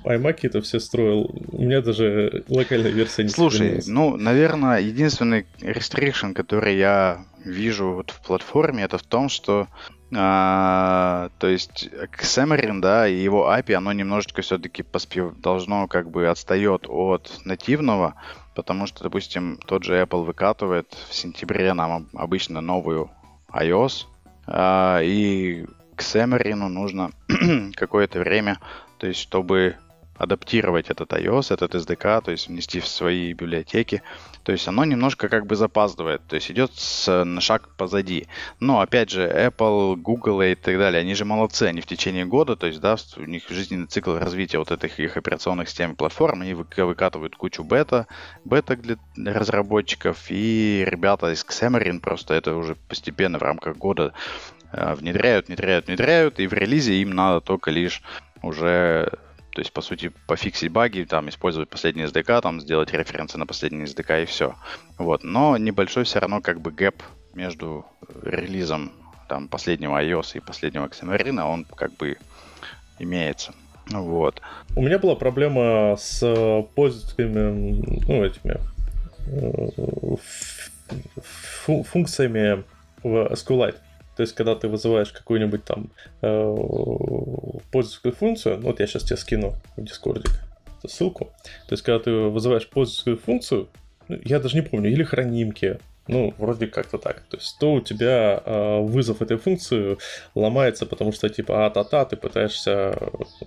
iMac это все строил, у меня даже локальная версия не Слушай, ну, наверное, единственный restriction, который я вижу вот в платформе, это в том, что а, то есть Xamarin, да, и его API, оно немножечко все-таки поспев... должно как бы отстает от нативного, потому что, допустим, тот же Apple выкатывает в сентябре нам обычно новую iOS, а, и к Xamarin нужно [CLEARS THROAT] какое-то время, то есть чтобы адаптировать этот iOS, этот SDK, то есть внести в свои библиотеки. То есть оно немножко как бы запаздывает, то есть идет с, на шаг позади. Но опять же, Apple, Google и так далее, они же молодцы, они в течение года, то есть да, у них жизненный цикл развития вот этих их операционных систем и платформ, они выкатывают кучу бета, бета для разработчиков, и ребята из Xamarin просто это уже постепенно в рамках года э, внедряют, внедряют, внедряют, и в релизе им надо только лишь уже то есть, по сути, пофиксить баги, там, использовать последний SDK, там, сделать референсы на последний SDK и все. Вот. Но небольшой все равно как бы gap между релизом там, последнего iOS и последнего Xamarin, он как бы имеется. Вот. У меня была проблема с пользователями, ну, этими э, функциями в SQLite. То есть, когда ты вызываешь какую-нибудь там э, пользовательскую функцию, ну вот я сейчас тебе скину в Дискорде ссылку. То есть, когда ты вызываешь пользовательскую функцию, ну, я даже не помню, или хранимки, ну, вроде как-то так. То есть, то у тебя э, вызов этой функции ломается, потому что, типа, а-та-та, ты пытаешься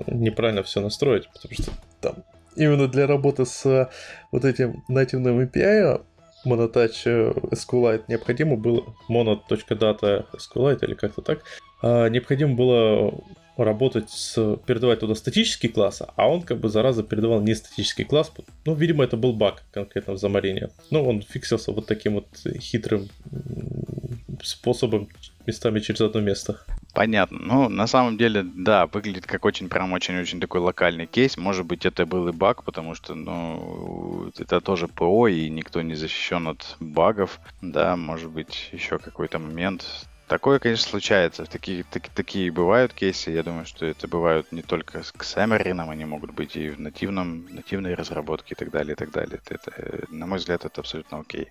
неправильно все настроить, потому что там именно для работы с вот этим нативным API монотач э, SQLite необходимо было, mono.data SQLite или как-то так, а, необходимо было работать с, передавать туда статический класс, а он как бы зараза передавал не статический класс. Ну, видимо, это был баг конкретно в замарении. Но он фиксился вот таким вот хитрым способом местами через одно место. Понятно. Ну, на самом деле, да, выглядит как очень, прям очень-очень такой локальный кейс. Может быть, это был и баг, потому что, ну, это тоже ПО, и никто не защищен от багов. Да, может быть, еще какой-то момент. Такое, конечно, случается. Такие, так, такие бывают кейсы. Я думаю, что это бывают не только с Xamarin, они могут быть и в нативном, нативной разработке и так далее, и так далее. Это, на мой взгляд, это абсолютно окей.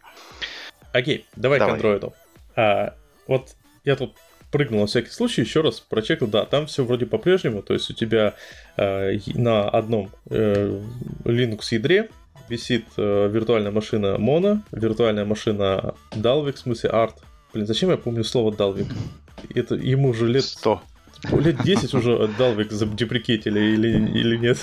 Окей, давай, давай. к андроиду. А, вот я тут прыгнул на всякий случай, еще раз прочекал, да, там все вроде по-прежнему, то есть у тебя э, на одном э, Linux ядре висит э, виртуальная машина Mono, виртуальная машина Dalvik, в смысле Art. Блин, зачем я помню слово Dalvik? Это ему уже лет... 100. Лет 10 уже Dalvik задеприкетили или, или нет?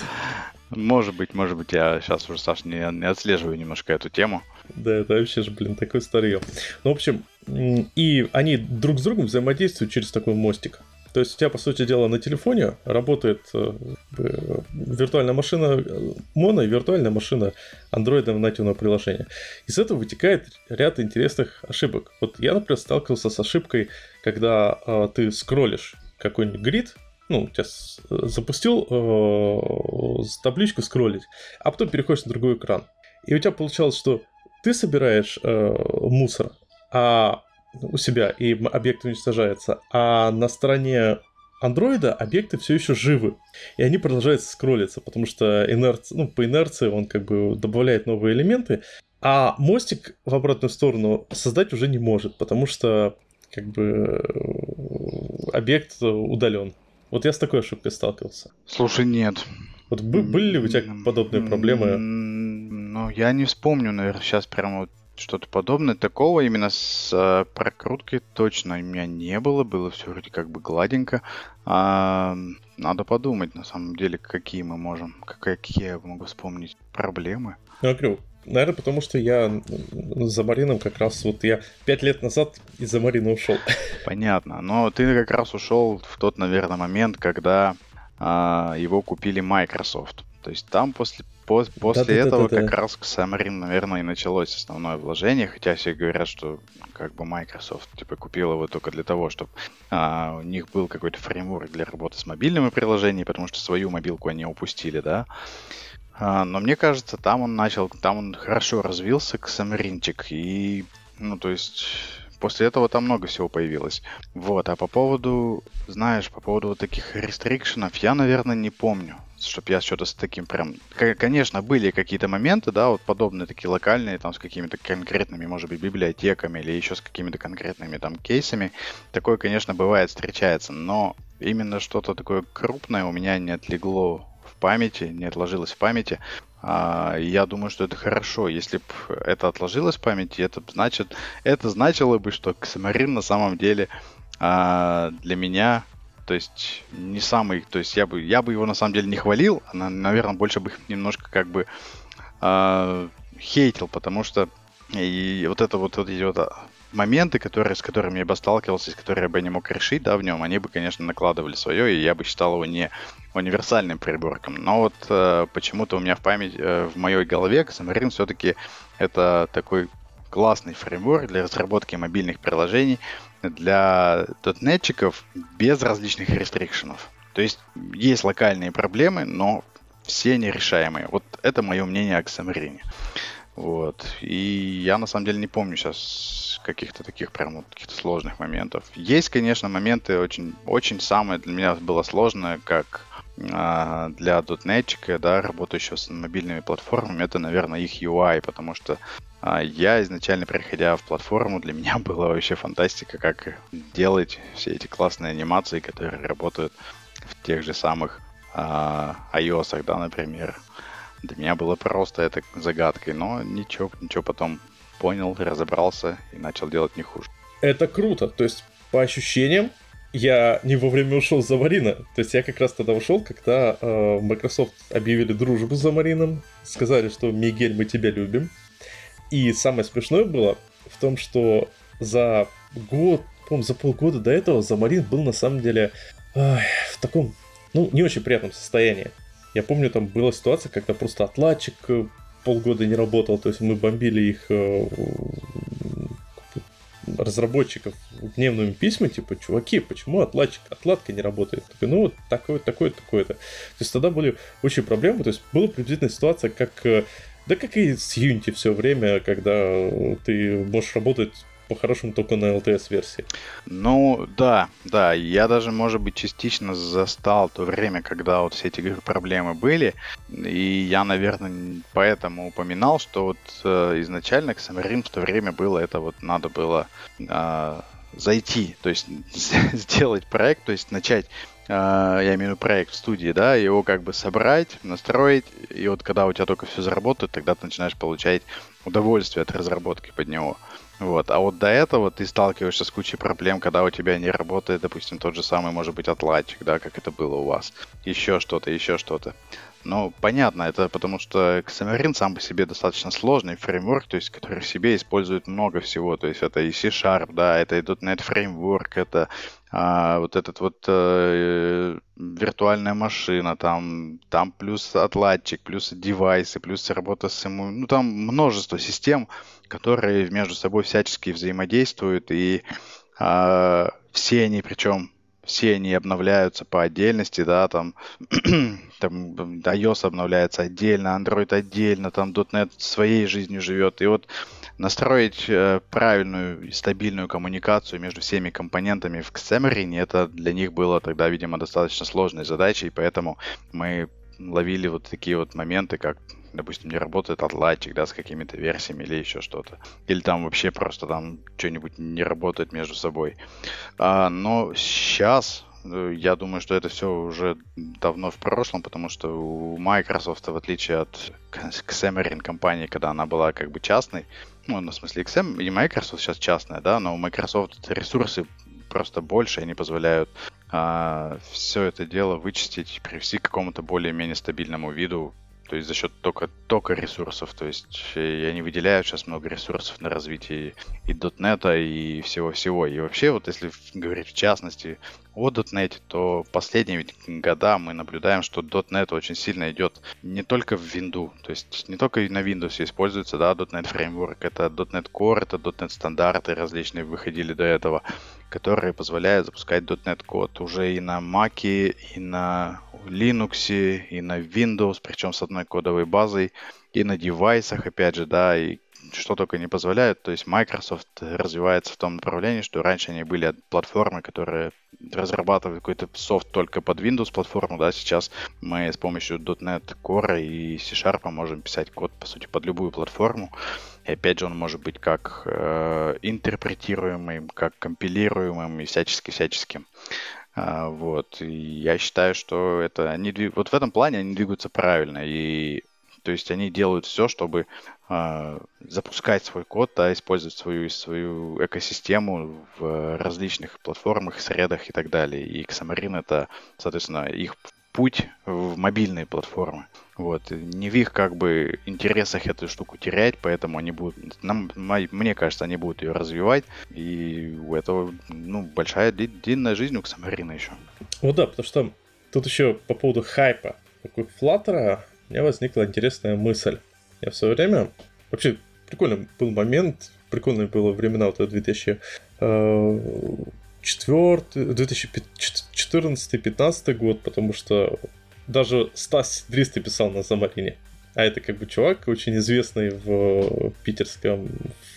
Может быть, может быть, я сейчас уже, Саш, не, не отслеживаю немножко эту тему. Да, это вообще же, блин, такой старье. Ну, в общем, и они друг с другом взаимодействуют через такой мостик. То есть у тебя, по сути дела, на телефоне работает э, виртуальная машина Mono и виртуальная машина Android нативного приложения. Из этого вытекает ряд интересных ошибок. Вот я, например, сталкивался с ошибкой, когда э, ты скроллишь какой-нибудь грид, ну, тебя запустил э, табличку скроллить, а потом переходишь на другой экран. И у тебя получалось, что ты собираешь э, мусор, а у себя и объект уничтожается, а на стороне андроида объекты все еще живы. И они продолжают скроллиться, потому что инерция, ну, по инерции он как бы добавляет новые элементы, а мостик в обратную сторону создать уже не может, потому что как бы объект удален. Вот я с такой ошибкой сталкивался. Слушай, нет. Вот были ли у тебя подобные проблемы? Ну, я не вспомню, наверное, сейчас прямо вот что-то подобное. Такого именно с э, прокруткой точно у меня не было. Было все вроде как бы гладенько. А, надо подумать, на самом деле, какие мы можем, какие я могу вспомнить проблемы. Ну, я говорю, Наверное, потому что я за Марином как раз вот я пять лет назад из-за Марина ушел. [LAUGHS] Понятно. Но ты как раз ушел в тот, наверное, момент, когда а, его купили Microsoft. То есть там после, по, после да, этого да, да, как раз к Xamarin, наверное, и началось основное вложение, хотя все говорят, что как бы Microsoft типа купил его только для того, чтобы а, у них был какой-то фреймворк для работы с мобильными приложениями, потому что свою мобилку они упустили, да. А, но мне кажется, там он начал, там он хорошо развился, к Xamarinчик, и, ну, то есть после этого там много всего появилось. Вот, а по поводу, знаешь, по поводу вот таких рестрикшенов, я, наверное, не помню, чтобы я что-то с таким прям... Конечно, были какие-то моменты, да, вот подобные такие локальные, там, с какими-то конкретными, может быть, библиотеками или еще с какими-то конкретными там кейсами. Такое, конечно, бывает, встречается, но именно что-то такое крупное у меня не отлегло в памяти, не отложилось в памяти. А, я думаю, что это хорошо. Если бы это отложилось в памяти, это значит, это значило бы, что Ксамарин на самом деле а, для меня, то есть не самый, то есть я бы, я бы его на самом деле не хвалил, а, наверное, больше бы [LAUGHS] немножко как бы а, хейтил, потому что и вот это вот, вот эти вот моменты, которые, с которыми я бы сталкивался, с которыми я бы не мог решить, да, в нем, они бы, конечно, накладывали свое, и я бы считал его не универсальным приборком. Но вот э, почему-то у меня в памяти, э, в моей голове Xamarin все-таки это такой классный фреймворк для разработки мобильных приложений для дотнетчиков без различных рестрикшенов. То есть есть локальные проблемы, но все нерешаемые. Вот это мое мнение о Xamarin. Вот. И я на самом деле не помню сейчас каких-то таких прям вот каких-то сложных моментов. Есть, конечно, моменты очень, очень самое для меня было сложное, как а, для дотнетчика, да, работающего с мобильными платформами, это, наверное, их UI, потому что я изначально, приходя в платформу, для меня [LAUGHS] была вообще фантастика, как делать все эти классные анимации, которые работают в тех же самых а, iOS, да, например. Для меня было просто это загадкой, но ничего, ничего потом понял, разобрался и начал делать не хуже. Это круто, то есть по ощущениям я не вовремя ушел за Марина. То есть я как раз тогда ушел, когда э, Microsoft объявили дружбу за Марином, сказали, что Мигель, мы тебя любим. И самое смешное было в том, что за год, по за полгода до этого за Марин был на самом деле э, в таком, ну, не очень приятном состоянии. Я помню, там была ситуация, когда просто отладчик э, полгода не работал, то есть мы бомбили их э, разработчиков гневными письмами, типа, чуваки, почему отладчик, отладка не работает? Такой, ну вот такое, такое, такое-то. То есть тогда были очень проблемы, то есть была приблизительная ситуация, как э, да как и с Unity все время, когда ты можешь работать по-хорошему только на LTS-версии. Ну, да, да. Я даже, может быть, частично застал то время, когда вот все эти проблемы были. И я, наверное, поэтому упоминал, что вот э, изначально Xamarin в то время было, это вот надо было э, зайти, то есть [LAUGHS] сделать проект, то есть начать Uh, я имею в виду проект в студии, да, его как бы собрать, настроить, и вот когда у тебя только все заработает, тогда ты начинаешь получать удовольствие от разработки под него. Вот. А вот до этого ты сталкиваешься с кучей проблем, когда у тебя не работает, допустим, тот же самый, может быть, отладчик, да, как это было у вас. Еще что-то, еще что-то. Ну, понятно, это потому что Xamarin сам по себе достаточно сложный фреймворк, то есть, который в себе использует много всего. То есть, это и C-Sharp, да, это и .NET фреймворк, это а, вот этот вот э, виртуальная машина, там, там плюс отладчик, плюс девайсы, плюс работа с ему, ну, там множество систем, которые между собой всячески взаимодействуют, и э, все они, причем все они обновляются по отдельности, да, там, [CLEARS THROAT] там iOS обновляется отдельно, Android отдельно, там .NET своей жизнью живет. И вот настроить э, правильную и стабильную коммуникацию между всеми компонентами в Xamarin, это для них было тогда, видимо, достаточно сложной задачей, поэтому мы ловили вот такие вот моменты, как допустим, не работает отладчик, да, с какими-то версиями или еще что-то. Или там вообще просто там что-нибудь не работает между собой. А, но сейчас э, я думаю, что это все уже давно в прошлом, потому что у Microsoft, в отличие от Xamarin компании, когда она была как бы частной, ну, на смысле XM и Microsoft сейчас частная, да, но у Microsoft ресурсы просто больше, они позволяют а, все это дело вычистить, привести к какому-то более-менее стабильному виду то есть за счет только, только ресурсов. То есть э, я не выделяю сейчас много ресурсов на развитие и .NET, и всего-всего. И вообще, вот если говорить в частности о .NET, то последние года мы наблюдаем, что .NET очень сильно идет не только в Windows, то есть не только на Windows используется, да, .NET Framework, это .NET Core, это .NET стандарты различные выходили до этого, которые позволяют запускать .NET код уже и на Mac, и на Linux, и на Windows, причем с одной кодовой базой, и на девайсах, опять же, да, и что только не позволяют. То есть Microsoft развивается в том направлении, что раньше они были платформы, которые разрабатывали какой-то софт только под Windows платформу, да, сейчас мы с помощью .NET Core и C-Sharp можем писать код, по сути, под любую платформу. И опять же, он может быть как э, интерпретируемым, как компилируемым и всячески-всяческим. А, вот. И я считаю, что это они вот в этом плане они двигаются правильно. И то есть они делают все, чтобы э, запускать свой код, да, использовать свою, свою экосистему в различных платформах, средах и так далее. И Xamarin это, соответственно, их путь в мобильные платформы. Вот. Не в их как бы интересах эту штуку терять, поэтому они будут, нам, мне кажется, они будут ее развивать. И у этого ну, большая длинная жизнь у Xamarin еще. Ну да, потому что тут еще по поводу хайпа вокруг Flutter у меня возникла интересная мысль. Я в свое время... Вообще, прикольный был момент, прикольные было времена вот 2000 2014-2015 год, потому что даже Стас Дристы писал на Замарине. А это как бы чувак, очень известный в питерском,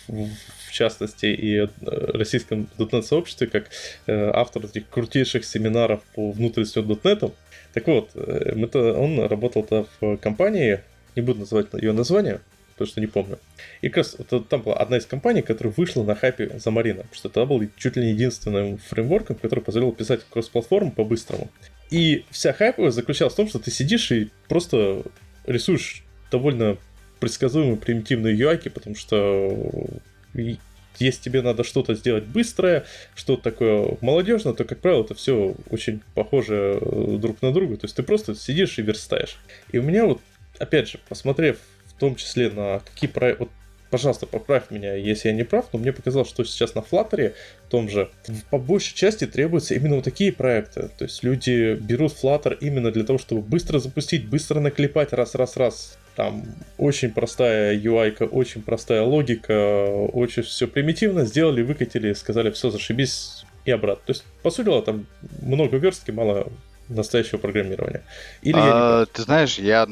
в частности, и э, российском .NET сообществе, как э, автор этих крутейших семинаров по внутреннему .NET. Так вот, это, он работал-то в компании, не буду называть ее название, потому что не помню. И как раз это, там была одна из компаний, которая вышла на хайпе за Марина, потому что это был чуть ли не единственным фреймворком, который позволял писать кросс-платформу по-быстрому. И вся хайповая заключалась в том, что ты сидишь и просто рисуешь довольно предсказуемые примитивные UI, потому что если тебе надо что-то сделать быстрое, что-то такое молодежное, то, как правило, это все очень похоже э, друг на друга. То есть ты просто сидишь и верстаешь. И у меня вот, опять же, посмотрев в том числе на какие проекты... Вот, пожалуйста, поправь меня, если я не прав, но мне показалось, что сейчас на Flutter в том же, по большей части требуются именно вот такие проекты. То есть люди берут Flutter именно для того, чтобы быстро запустить, быстро наклепать раз-раз-раз. Там очень простая UI, очень простая логика, очень все примитивно сделали, выкатили, сказали, все, зашибись и обратно. То есть, по сути там много верстки, мало настоящего программирования. Или а, я ты знаешь, я,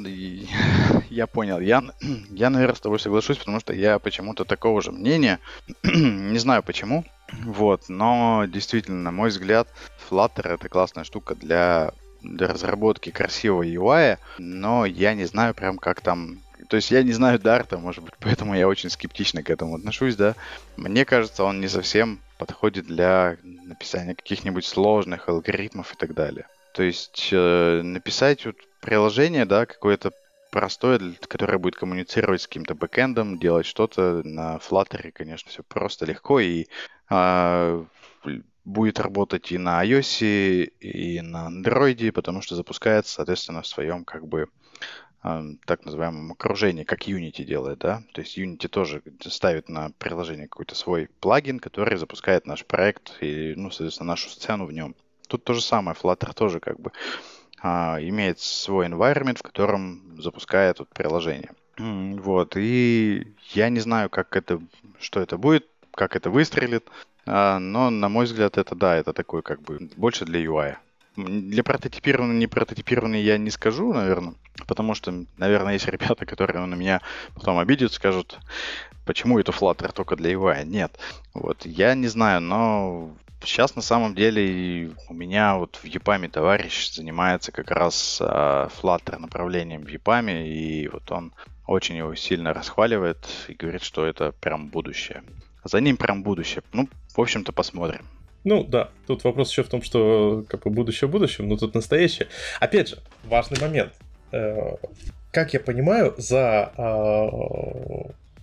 я понял. Я, я, наверное, с тобой соглашусь, потому что я почему-то такого же мнения. [CLEARS THROAT] не знаю почему. Вот, но действительно, на мой взгляд, Flutter это классная штука для, для разработки красивого UI, но я не знаю прям как там то есть я не знаю Дарта, может быть, поэтому я очень скептично к этому отношусь, да. Мне кажется, он не совсем подходит для написания каких-нибудь сложных алгоритмов и так далее. То есть э, написать вот приложение, да, какое-то простое, которое будет коммуницировать с каким-то бэкэндом, делать что-то на Flutter, конечно, все просто, легко и э, будет работать и на iOS, и на Android, потому что запускается, соответственно, в своем как бы э, так называемом окружении, как Unity делает, да. То есть Unity тоже ставит на приложение какой-то свой плагин, который запускает наш проект и, ну, соответственно, нашу сцену в нем. Тут то же самое, Flutter тоже как бы а, имеет свой environment, в котором запускает вот приложение. Вот, и я не знаю, как это, что это будет, как это выстрелит, а, но, на мой взгляд, это да, это такой как бы больше для UI. Для прототипированного, не прототипированный я не скажу, наверное, потому что, наверное, есть ребята, которые на меня потом обидят, скажут, почему это Flutter только для UI. Нет, вот, я не знаю, но Сейчас на самом деле у меня вот в EPAM товарищ занимается как раз Flutter направлением в EPAM, и вот он очень его сильно расхваливает и говорит, что это прям будущее. За ним прям будущее. Ну, в общем-то, посмотрим. Ну да, тут вопрос еще в том, что как бы будущее будущем, но тут настоящее. Опять же, важный момент. Э, как я понимаю, за...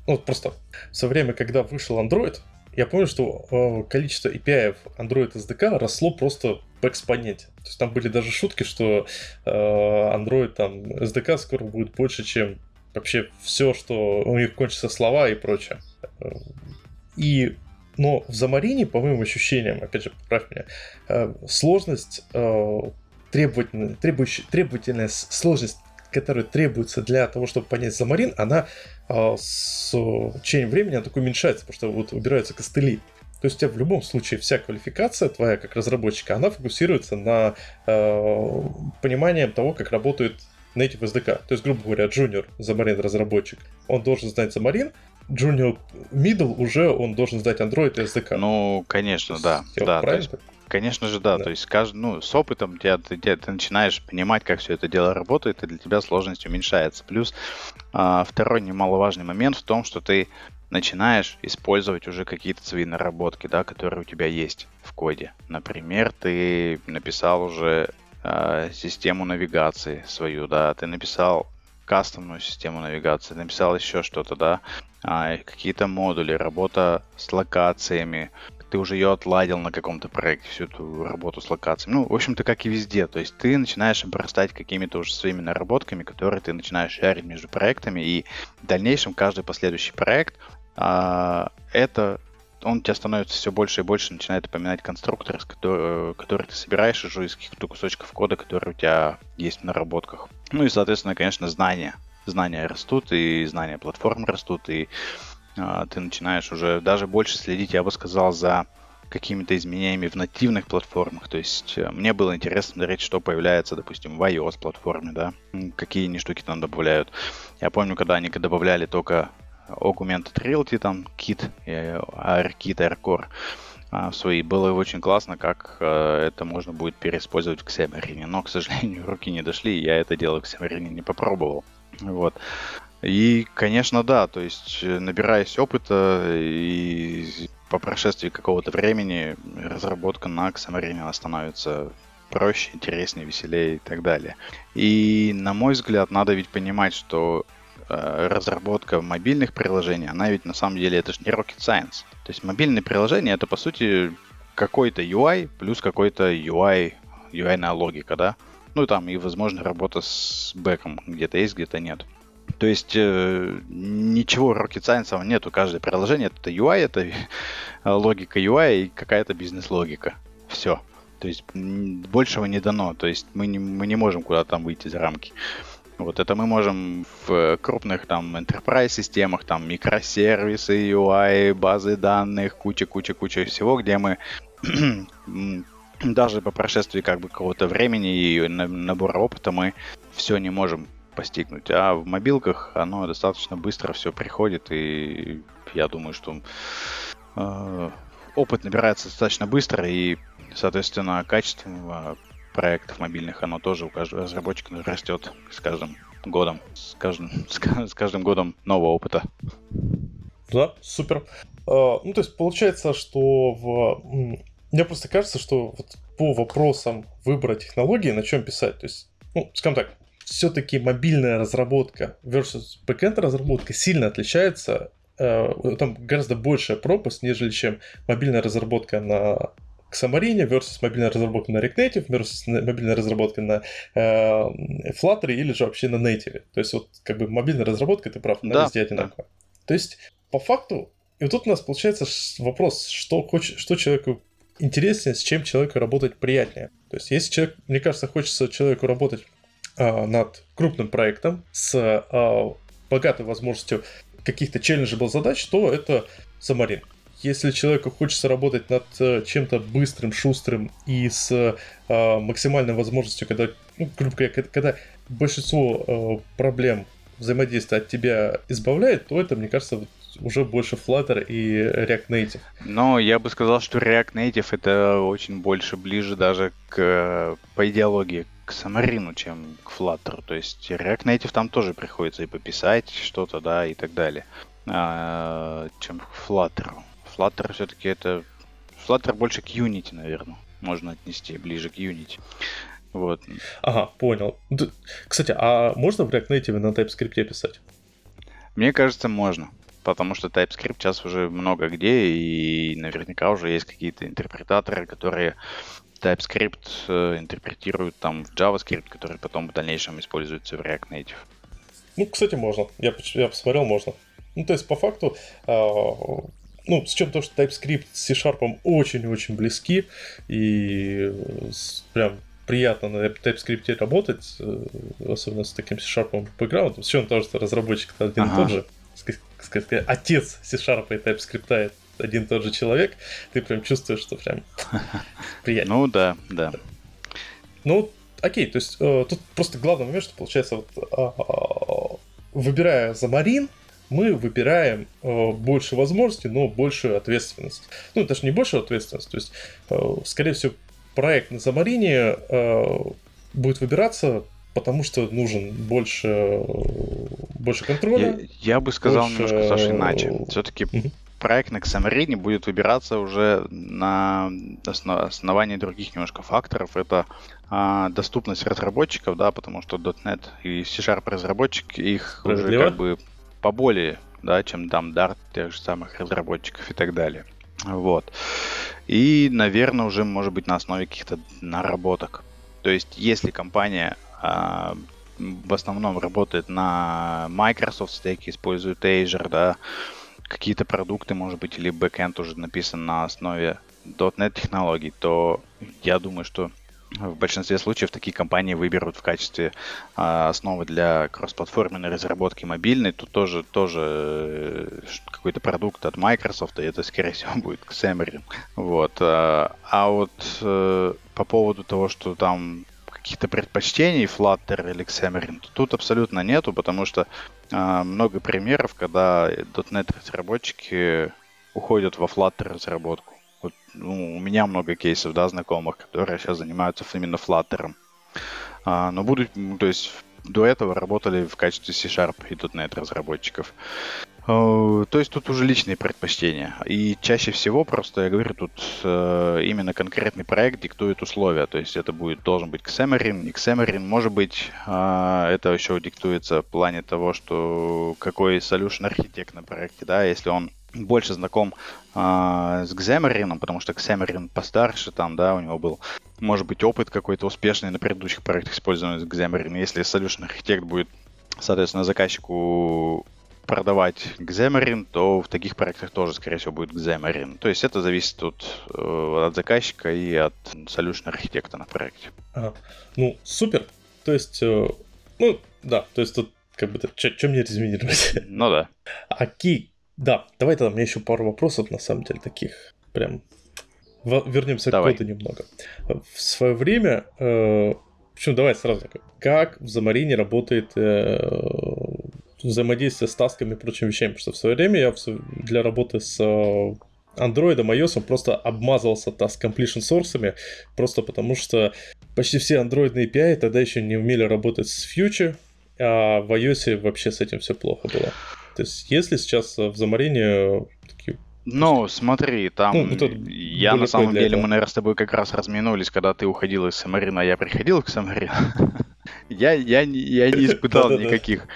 Ну, просто в время, когда вышел Android, я помню, что э, количество API Android SDK росло просто в экспоненте. То есть там были даже шутки, что э, Android там SDK скоро будет больше, чем вообще все, что у них кончатся слова и прочее. И но в Замарине, по моим ощущениям, опять же, поправь меня, э, сложность, требовательная, требующая, требовательная сложность, которая требуется для того, чтобы понять Замарин, она э, с течением времени она так уменьшается, потому что вот убираются костыли. То есть у тебя в любом случае вся квалификация твоя как разработчика, она фокусируется на э, понимании того, как работает Native SDK. То есть, грубо говоря, junior Xamarin разработчик, он должен знать Xamarin, Junior Middle уже он должен сдать Android и SDK. Ну, конечно, да. да то есть, конечно же, да. да. То есть, каждый, ну, с опытом тебя, ты, ты, ты начинаешь понимать, как все это дело работает, и для тебя сложность уменьшается. Плюс а, второй немаловажный момент в том, что ты начинаешь использовать уже какие-то свои наработки, да, которые у тебя есть в коде. Например, ты написал уже э, систему навигации свою, да, ты написал кастомную систему навигации, написал еще что-то, да, а, какие-то модули, работа с локациями, ты уже ее отладил на каком-то проекте, всю эту работу с локациями. Ну, в общем-то, как и везде. То есть ты начинаешь обрастать какими-то уже своими наработками, которые ты начинаешь шарить между проектами, и в дальнейшем каждый последующий проект а, это он у тебя становится все больше и больше, начинает упоминать конструктор, который, который ты собираешь уже из каких-то кусочков кода, которые у тебя есть в наработках. Ну и, соответственно, конечно, знания. Знания растут, и знания платформ растут, и ты начинаешь уже даже больше следить, я бы сказал, за какими-то изменениями в нативных платформах. То есть э, мне было интересно смотреть, что появляется, допустим, в iOS платформе, да, какие они штуки там добавляют. Я помню, когда они добавляли только Augmented Reality, там, Kit, ARKit, AirCore в свои. Было очень классно, как э, это можно будет переиспользовать в Xamarin. Но, к сожалению, [LAUGHS] руки не дошли, и я это дело в Xamarin не попробовал. Вот. И, конечно, да, то есть, э, набираясь опыта и по прошествии какого-то времени разработка на Xamarin становится проще, интереснее, веселее и так далее. И, на мой взгляд, надо ведь понимать, что Э, разработка мобильных приложений, она ведь на самом деле это же не rocket science. То есть мобильные приложения это по сути какой-то UI плюс какой-то UI, UI-ная логика, да? Ну и там и, возможно, работа с бэком где-то есть, где-то нет. То есть э, ничего rocket science нету. Каждое приложение это UI, это логика UI и какая-то бизнес-логика. Все. То есть большего не дано. То есть мы не, мы не можем куда-то там выйти за рамки. Вот это мы можем в крупных там enterprise системах, там микросервисы, UI, базы данных, куча-куча-куча всего, где мы [CLEARS THROAT] даже по прошествии как бы какого-то времени и набора опыта мы все не можем постигнуть. А в мобилках оно достаточно быстро все приходит, и я думаю, что э, опыт набирается достаточно быстро, и, соответственно, качество проектов мобильных, оно тоже у каждого разработчика растет с каждым годом, с каждым, с каждым годом нового опыта. Да, супер. А, ну, то есть получается, что в... Мне просто кажется, что вот по вопросам выбора технологии, на чем писать, то есть, ну, скажем так, все-таки мобильная разработка versus backend разработка сильно отличается. А, там гораздо большая пропасть, нежели чем мобильная разработка на Xamarin versus мобильная разработка на React Native versus мобильная разработка на э, Flutter или же вообще на Native. То есть вот как бы мобильная разработка, ты прав, она да, везде одинаковая. Да. То есть по факту, и вот тут у нас получается вопрос, что, хочет, что человеку интереснее, с чем человеку работать приятнее. То есть если человек, мне кажется, хочется человеку работать э, над крупным проектом с э, богатой возможностью каких-то челленджей задач, то это Xamarin если человеку хочется работать над э, чем-то быстрым, шустрым и с э, максимальной возможностью, когда, ну, грубо говоря, когда большинство э, проблем взаимодействия от тебя избавляет, то это, мне кажется, уже больше Flutter и React Native. Но я бы сказал, что React Native это очень больше ближе даже к, по идеологии к чем к Flutter. То есть React Native там тоже приходится и пописать что-то, да, и так далее, а, чем к Flutter. Flutter все-таки это... Flutter больше к Unity, наверное, можно отнести, ближе к Unity. Вот. Ага, понял. Кстати, а можно в React Native на TypeScript писать? Мне кажется, можно. Потому что TypeScript сейчас уже много где, и наверняка уже есть какие-то интерпретаторы, которые TypeScript э, интерпретируют там в JavaScript, который потом в дальнейшем используется в React Native. Ну, кстати, можно. Я, я посмотрел, можно. Ну, то есть, по факту, э, ну, с чем то, что TypeScript с C-Sharp очень-очень близки, и с, прям приятно на TypeScript работать, э, особенно с таким C-Sharp бэкграундом, с чем тоже разработчик один ага. и тот же, сказать, отец C-Sharp и TypeScript один и тот же человек, ты прям чувствуешь, что прям [LAUGHS] приятно. Ну да, да. Ну, окей, то есть э, тут просто главный момент, что получается, вот, э, выбирая за Марин, мы выбираем э, больше возможностей, но большую ответственность. Ну, даже не большую ответственность, то есть, э, скорее всего, проект на Замарине э, будет выбираться потому что нужен больше, больше контроля. Я, я бы сказал больше... немножко, Саша, иначе. Все-таки угу. Проект на Xamarin будет выбираться уже на основании других немножко факторов. Это а, доступность разработчиков, да, потому что .NET и C-Sharp разработчики их уже как бы поболее, да, чем там Dart тех же самых разработчиков и так далее. Вот. И, наверное, уже может быть на основе каких-то наработок. То есть, если компания а, в основном работает на Microsoft стеке, использует Azure, да, какие-то продукты, может быть, или бэкэнд уже написан на основе .NET технологий, то я думаю, что в большинстве случаев такие компании выберут в качестве а, основы для кроссплатформенной разработки мобильной. Тут тоже, тоже э, какой-то продукт от Microsoft, и это, скорее всего, [LAUGHS] будет Xamarin. Вот. А, а вот а, по поводу того, что там каких-то предпочтений Flutter или Xamarin, тут абсолютно нету, потому что а, много примеров, когда .NET разработчики уходят во Flutter разработку. Вот, ну, у меня много кейсов, да, знакомых, которые сейчас занимаются именно Flutter. А, но будут, то есть до этого работали в качестве C-Sharp и .NET разработчиков. А, то есть тут уже личные предпочтения. И чаще всего просто, я говорю, тут э, именно конкретный проект диктует условия. То есть это будет должен быть Xamarin, не Xamarin. Может быть, э, это еще диктуется в плане того, что какой solution архитект на проекте, да, если он больше знаком а, с Xamarin, потому что Xamarin постарше там, да, у него был, может быть, опыт какой-то успешный на предыдущих проектах использования Xamarin. Если Solution Architect будет, соответственно, заказчику продавать Xamarin, то в таких проектах тоже, скорее всего, будет Xamarin. То есть это зависит от, э, от заказчика и от Solution архитекта на проекте. Ага. Ну, супер. То есть, э, ну, да, то есть тут как бы, что мне резюмировать? [LAUGHS] Ну да. Окей, да, давай тогда, у меня еще пару вопросов, на самом деле, таких прям... Вернемся давай. к коду немного. В свое время... Э, почему, давай сразу. Как в Замарине работает э, взаимодействие с тасками и прочими вещами? Потому что в свое время я для работы с э, Android, iOS просто обмазывался task completion source, просто потому что почти все Android API тогда еще не умели работать с Future, а в iOS вообще с этим все плохо было. То есть, если сейчас в Замарине такие ну, смотри, там ну, вот я на самом деле, этого. мы, наверное, с тобой как раз разминулись, когда ты уходил из Самарина, а я приходил к Самарину. [LAUGHS] я, я, я не [LAUGHS] испытал никаких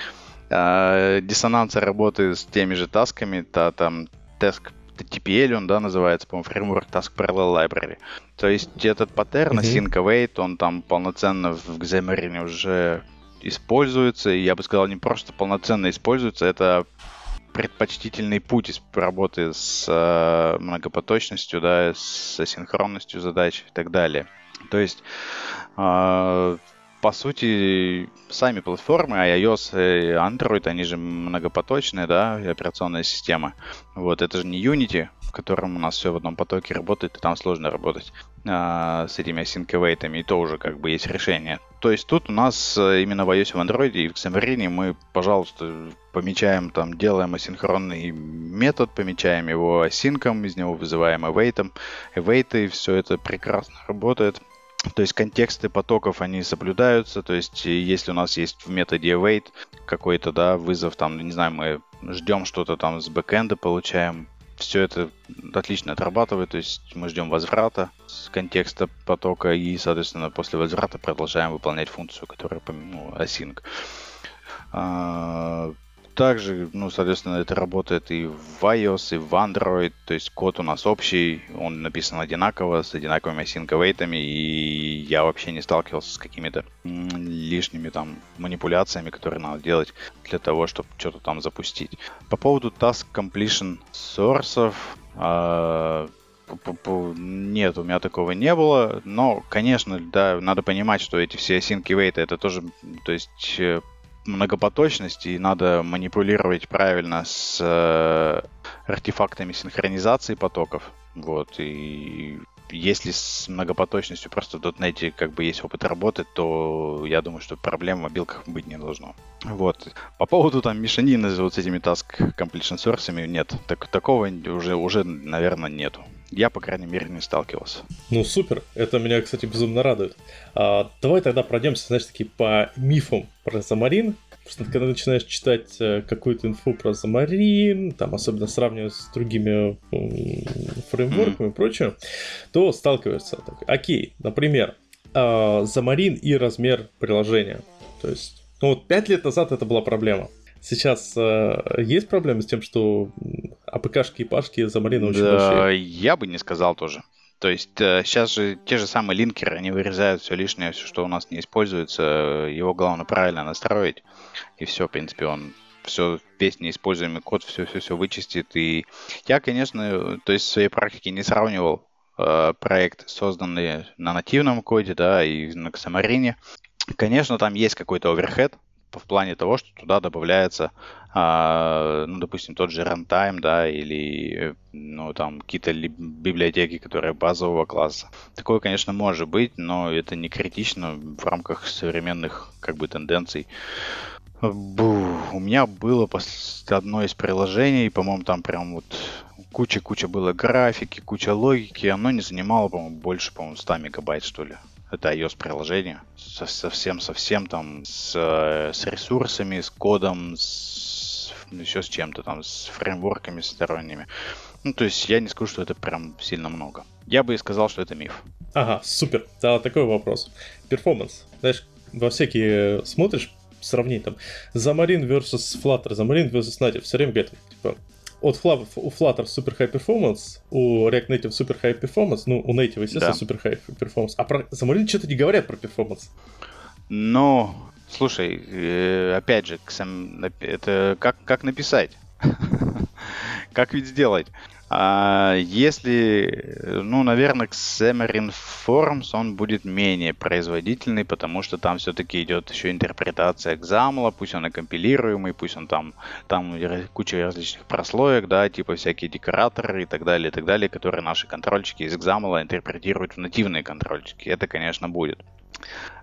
а, диссонанса работы с теми же тасками, та, там, task TPL, он, да, называется, по-моему, фреймворк Task Parallel Library. То есть этот паттерн, mm-hmm. Sync Await, он там полноценно в Xamarin уже используется, и я бы сказал, не просто полноценно используется, это предпочтительный путь работы с э, многопоточностью, да, с асинхронностью задач и так далее. То есть э, по сути, сами платформы, iOS и Android, они же многопоточные, да, операционная система. Вот, это же не Unity, в котором у нас все в одном потоке работает, и там сложно работать а, с этими async и то уже как бы есть решение. То есть тут у нас э, именно в iOS, в Android и в Xamarin мы, пожалуйста, помечаем там, делаем асинхронный метод, помечаем его асинком, из него вызываем await, await, и все это прекрасно работает. То есть контексты потоков, они соблюдаются. То есть если у нас есть в методе await какой-то, да, вызов, там, не знаю, мы ждем что-то там с бэкэнда, получаем, все это отлично отрабатывает, то есть мы ждем возврата с контекста потока и, соответственно, после возврата продолжаем выполнять функцию, которая, ну, async. А, также, ну, соответственно, это работает и в iOS, и в Android, то есть код у нас общий, он написан одинаково, с одинаковыми async и я вообще не сталкивался с какими-то лишними там манипуляциями, которые надо делать для того, чтобы что-то там запустить. По поводу task completion source, э, нет, у меня такого не было, но, конечно, да, надо понимать, что эти все async wait это тоже, то есть э, многопоточность, и надо манипулировать правильно с э, артефактами синхронизации потоков. Вот, и если с многопоточностью просто в .NET как бы есть опыт работы, то я думаю, что проблем в мобилках быть не должно. Вот. По поводу там мешанины вот с этими task completion source нет. Так, такого уже, уже, наверное, нету. Я, по крайней мере, не сталкивался. Ну, супер. Это меня, кстати, безумно радует. А, давай тогда пройдемся, знаешь, такие по мифам про Замарин. Потому что когда начинаешь читать э, какую-то инфу про Замарин, там особенно сравнивая с другими фреймворками mm-hmm. и прочее, то сталкиваются. Так, окей, например, Замарин и размер приложения. То есть, ну вот 5 лет назад это была проблема. Сейчас э, есть проблемы с тем, что АПКшки и пашки Замарина очень да, большие? Я бы не сказал тоже. То есть э, сейчас же те же самые линкеры, они вырезают все лишнее, все, что у нас не используется. Его главное правильно настроить. И все, в принципе, он все, весь неиспользуемый код, все-все-все вычистит. И я, конечно, то есть в своей практике не сравнивал э, проект, созданный на нативном коде, да, и на Xamarin. Конечно, там есть какой-то оверхед, в плане того, что туда добавляется, а, ну, допустим, тот же runtime, да, или, ну, там, какие-то библиотеки, которые базового класса. Такое, конечно, может быть, но это не критично в рамках современных, как бы, тенденций. Бу, у меня было одно из приложений, по-моему, там прям вот куча-куча было графики, куча логики, оно не занимало, по-моему, больше, по-моему, 100 мегабайт, что ли. Это iOS-приложение. Совсем-совсем там с, с ресурсами, с кодом, с, еще с чем-то там, с фреймворками сторонними. Ну, то есть я не скажу, что это прям сильно много. Я бы и сказал, что это миф. Ага, супер. Да, такой вопрос. Performance. Знаешь, во всякие смотришь, сравнить там Xamarin versus Flutter, Xamarin versus Native, все время говорят, типа, от Flutter, у Flutter Super High Performance, у React Native Super High Performance, ну, у Native, естественно, да. Super High Performance. А про Xamarin что-то не говорят про performance. Ну, слушай, э, опять же, это как, как написать? [LAUGHS] как ведь сделать? А если, ну, наверное, Xamarin Forms он будет менее производительный, потому что там все-таки идет еще интерпретация XAML, пусть он и компилируемый, пусть он там, там куча различных прослоек, да, типа всякие декораторы и так далее, и так далее, которые наши контрольчики из XAML интерпретируют в нативные контрольчики. Это, конечно, будет.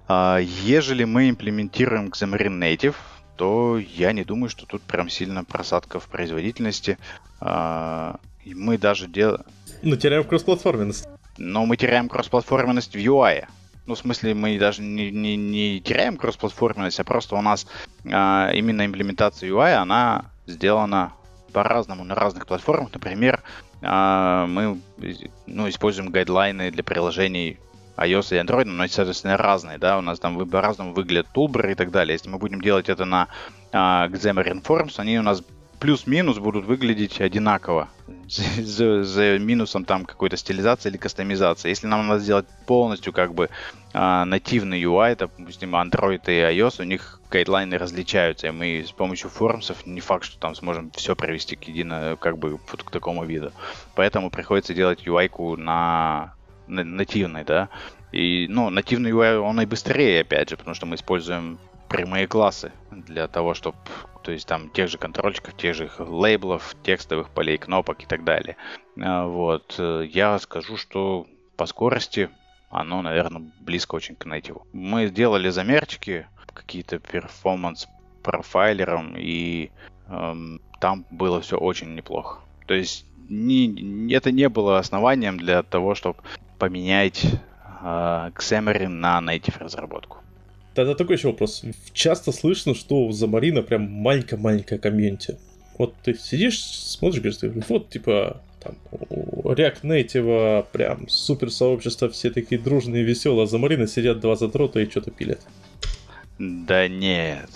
А, ежели мы имплементируем Xamarin Native, то я не думаю, что тут прям сильно просадка в производительности. А, мы даже делаем... Ну, теряем кроссплатформенность. Но мы теряем кроссплатформенность в UI. Ну, в смысле, мы даже не, не, не теряем кроссплатформенность, а просто у нас а, именно имплементация UI, она сделана по-разному на разных платформах. Например, а, мы ну, используем гайдлайны для приложений iOS и Android, но, соответственно, разные, да, у нас там по-разному выглядят тулберы и так далее. Если мы будем делать это на а, Xamarin Forms, они у нас плюс-минус будут выглядеть одинаково. За, минусом там какой-то стилизации или кастомизации. Если нам надо сделать полностью как бы а, нативный UI, допустим, Android и iOS, у них гайдлайны различаются, и мы с помощью формсов не факт, что там сможем все привести к едино, как бы вот к такому виду. Поэтому приходится делать UI-ку на, на нативной, да. И, ну, нативный UI, он и быстрее, опять же, потому что мы используем прямые классы для того, чтобы то есть там тех же контрольчиков, тех же лейблов, текстовых полей, кнопок и так далее. А, вот. Э, я скажу, что по скорости оно, наверное, близко очень к нейтиву. Мы сделали замерчики, какие-то перформанс профайлером, и эм, там было все очень неплохо. То есть не, это не было основанием для того, чтобы поменять э, Xamarin на native разработку. Тогда такой еще вопрос. Часто слышно, что у Замарина прям маленькая-маленькая комьюнити. Вот ты сидишь, смотришь, говоришь, вот, типа, там, у React Native прям супер сообщество, все такие дружные, веселые, а Замарина сидят два задрота и что-то пилят. Да нет.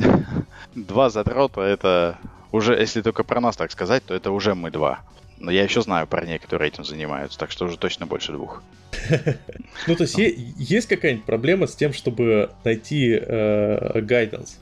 [LAUGHS] Два задрота это уже, если только про нас так сказать, то это уже мы два. Но я еще знаю парней, которые этим занимаются, так что уже точно больше двух. [LAUGHS] Ну, то есть есть какая-нибудь проблема с тем, чтобы найти гайденс?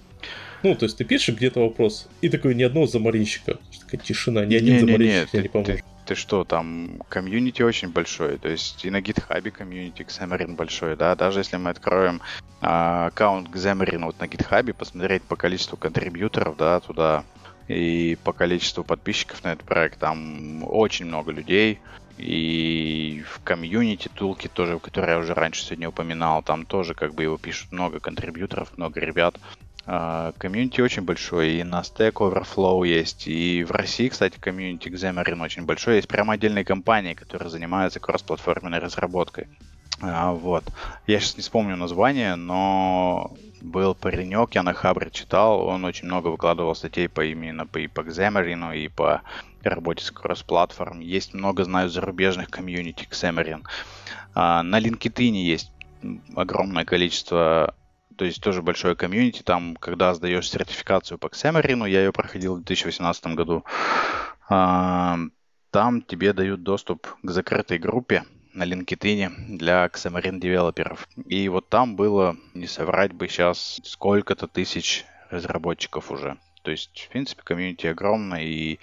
Ну, то есть ты пишешь где-то вопрос, и такой ни одного заморинщика. Такая тишина, ни один заморинщик не поможет. Ты что, там комьюнити очень большой, то есть и на гитхабе комьюнити Xamarin большой, да, даже если мы откроем а, аккаунт Xamarin вот на гитхабе, посмотреть по количеству контрибьюторов, да, туда, и по количеству подписчиков на этот проект, там очень много людей, и в комьюнити тулки тоже, которые я уже раньше сегодня упоминал, там тоже как бы его пишут много контрибьюторов, много ребят. А, комьюнити очень большой, и на Stack Overflow есть, и в России, кстати, комьюнити Xamarin очень большой, есть прямо отдельные компании, которые занимаются кроссплатформенной разработкой. А, вот. Я сейчас не вспомню название, но был паренек, я на Хабре читал, он очень много выкладывал статей по именно по, и по Xamarin, и по работе с кросс-платформ. Есть много, знаю, зарубежных комьюнити Xamarin. А, на LinkedIn есть огромное количество то есть тоже большое комьюнити. Там, когда сдаешь сертификацию по Xamarin, я ее проходил в 2018 году, а, там тебе дают доступ к закрытой группе на LinkedIn для Xamarin девелоперов. И вот там было, не соврать бы сейчас, сколько-то тысяч разработчиков уже. То есть, в принципе, комьюнити огромное, и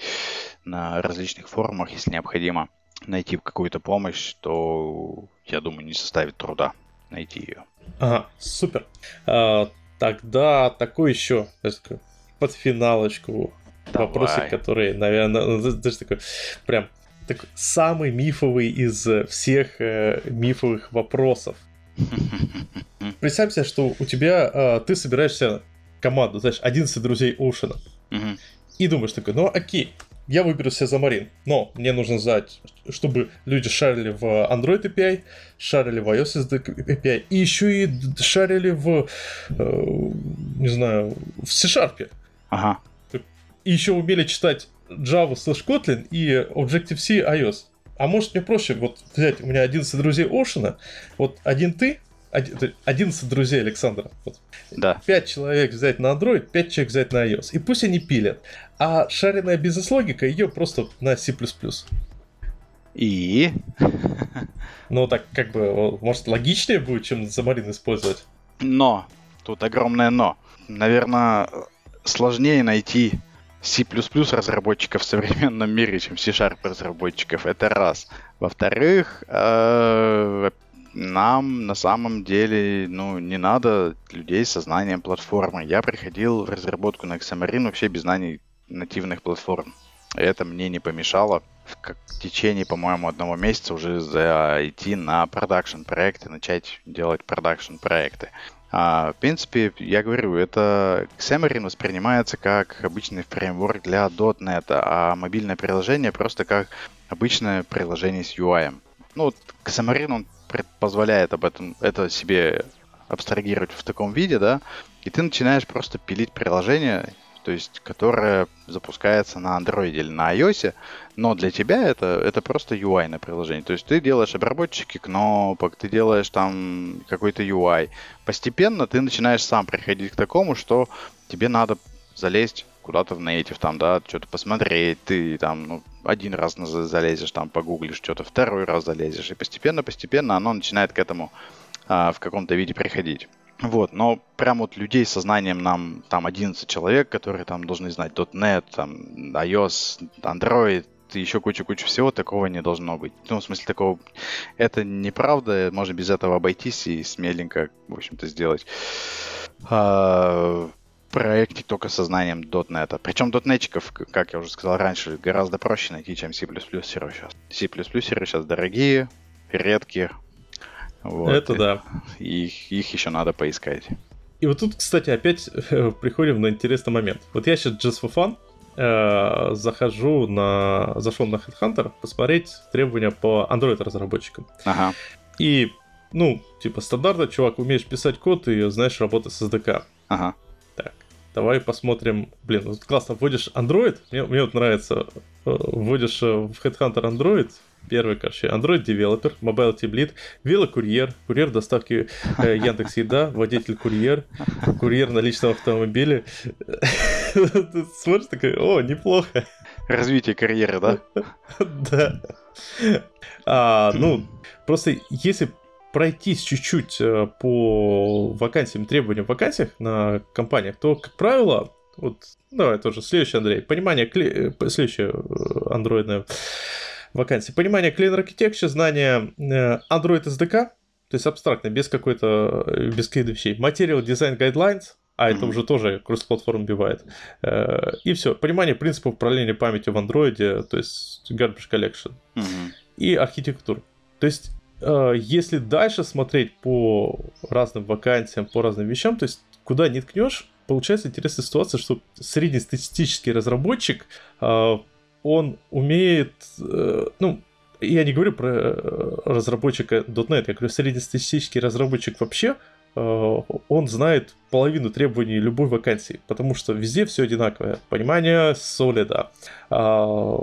на различных форумах, если необходимо найти какую-то помощь, то, я думаю, не составит труда найти ее. Ага, супер. А, тогда такой еще под финалочку Давай. вопросик, который, наверное, ну, даже такой прям такой самый мифовый из всех э, мифовых вопросов. Представь себе, что у тебя э, ты собираешься команду, знаешь, 11 друзей Оушена. И думаешь такой, ну окей, я выберу себе Замарин, но мне нужно знать, чтобы люди шарили в Android API, шарили в iOS API, и еще и шарили в, э, не знаю, в C-Sharp. Ага. И еще умели читать Java slash Kotlin и Objective-C iOS. А может мне проще вот взять, у меня 11 друзей Ocean, вот один ты, 11 друзей Александра. Вот. Да. 5 человек взять на Android, 5 человек взять на iOS. И пусть они пилят. А шаренная бизнес-логика ее просто на C++. И? [LAUGHS] Ну, так как бы, может, логичнее будет, чем Xamarin использовать. Но. Тут огромное но. Наверное, сложнее найти C++ разработчиков в современном мире, чем C-Sharp разработчиков. Это раз. Во-вторых, э, нам на самом деле, ну, не надо людей со знанием платформы. Я приходил в разработку на Xamarin вообще без знаний нативных платформ. Это мне не помешало в, течение, по-моему, одного месяца уже зайти на продакшн проекты, начать делать продакшн проекты. А, в принципе, я говорю, это Xamarin воспринимается как обычный фреймворк для .NET, а мобильное приложение просто как обычное приложение с UI. Ну, вот Xamarin, он позволяет об этом, это себе абстрагировать в таком виде, да, и ты начинаешь просто пилить приложение, то есть, которое запускается на Android или на iOS, но для тебя это, это просто UI на приложение. То есть ты делаешь обработчики кнопок, ты делаешь там какой-то UI. Постепенно ты начинаешь сам приходить к такому, что тебе надо залезть куда-то в native, там, да, что-то посмотреть, ты там, ну, один раз залезешь, там, погуглишь что-то, второй раз залезешь, и постепенно-постепенно оно начинает к этому а, в каком-то виде приходить. Вот, но прям вот людей со знанием нам там 11 человек, которые там должны знать .NET, там, iOS, Android, еще кучу-кучу всего, такого не должно быть. Ну, в смысле, такого... Это неправда, можно без этого обойтись и смеленько, в общем-то, сделать. А, проекте только со знанием .NET. Причем .NETчиков, как я уже сказал раньше, гораздо проще найти, чем C++ сейчас. C++ сейчас дорогие, редкие. Вот. Это да. их, их еще надо поискать. И вот тут, кстати, опять э, приходим на интересный момент. Вот я сейчас just for fun э, захожу на... Зашел на Headhunter посмотреть требования по Android разработчикам. Ага. И, ну, типа стандартно, чувак, умеешь писать код и знаешь работать с SDK. Ага. Давай посмотрим. Блин, вот классно, вводишь Android. Мне, мне вот нравится. Э, вводишь э, в Headhunter Android. Первый, короче, Android Developer, Mobile Team Lead, велокурьер, курьер доставки э, [LAUGHS] Яндекс Еда, водитель-курьер, курьер на личном автомобиле. [LAUGHS] Ты смотришь такой, о, неплохо. Развитие карьеры, да? [LAUGHS] Да. А, ну, просто если пройтись чуть-чуть э, по вакансиям, требованиям вакансиях на компаниях, то, как правило, вот, давай тоже, следующий, Андрей, понимание, кли... Э, следующая э, вакансия, понимание Clean Architecture, знание Android SDK, то есть абстрактно, без какой-то, без каких-то вещей, Material Design Guidelines, а это уже тоже кросс-платформ бивает. И все. Понимание принципов управления памятью в андроиде, то есть garbage collection. И архитектура. То есть Э, если дальше смотреть по разным вакансиям, по разным вещам, то есть куда не ткнешь, получается интересная ситуация, что среднестатистический разработчик, э, он умеет, э, ну, я не говорю про разработчика .NET, я говорю среднестатистический разработчик вообще, Э, он знает половину требований любой вакансии, потому что везде все одинаковое. Понимание солида, а,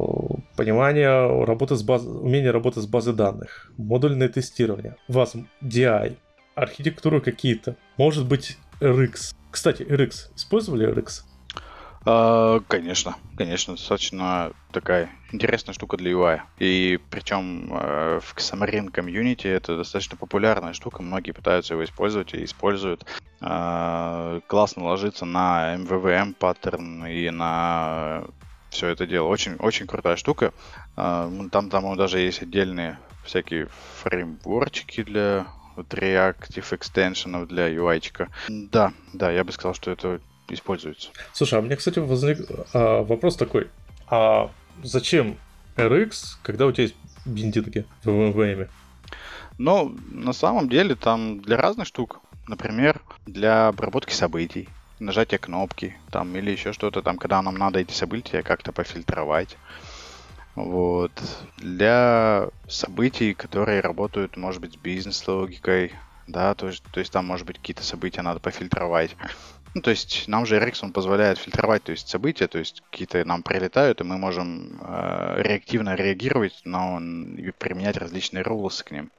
понимание работы с баз... умение работать с базой данных, модульное тестирование, вас DI, архитектуру какие-то, может быть RX. Кстати, RX, использовали RX? А, конечно, конечно, достаточно такая интересная штука для UI. И причем э, в Xamarin комьюнити это достаточно популярная штука, многие пытаются его использовать и используют. А, классно ложится на MVVM паттерн и на все это дело. Очень, очень крутая штука. А, там, там даже есть отдельные всякие фреймворчики для вот Reactive экстеншенов для UI. -чика. Да, да, я бы сказал, что это используется. Слушай, а у меня, кстати, возник а, вопрос такой. А зачем RX, когда у тебя есть бендинги в MVM? Ну, на самом деле, там для разных штук. Например, для обработки событий, нажатия кнопки, там, или еще что-то там, когда нам надо эти события как-то пофильтровать. Вот. Для событий, которые работают, может быть, с бизнес-логикой, да, то есть, то есть там, может быть, какие-то события надо пофильтровать. Ну, то есть нам же RX он позволяет фильтровать то есть, события, то есть какие-то нам прилетают, и мы можем э, реактивно реагировать, но и применять различные рулсы к ним.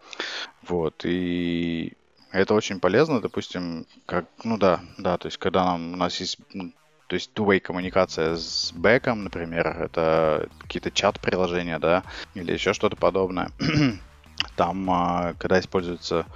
Вот, и это очень полезно, допустим, как, ну да, да, то есть когда нам, у нас есть ну, то есть two-way коммуникация с бэком, например, это какие-то чат-приложения, да, или еще что-то подобное. [CLEARS THROAT] Там, а, когда используется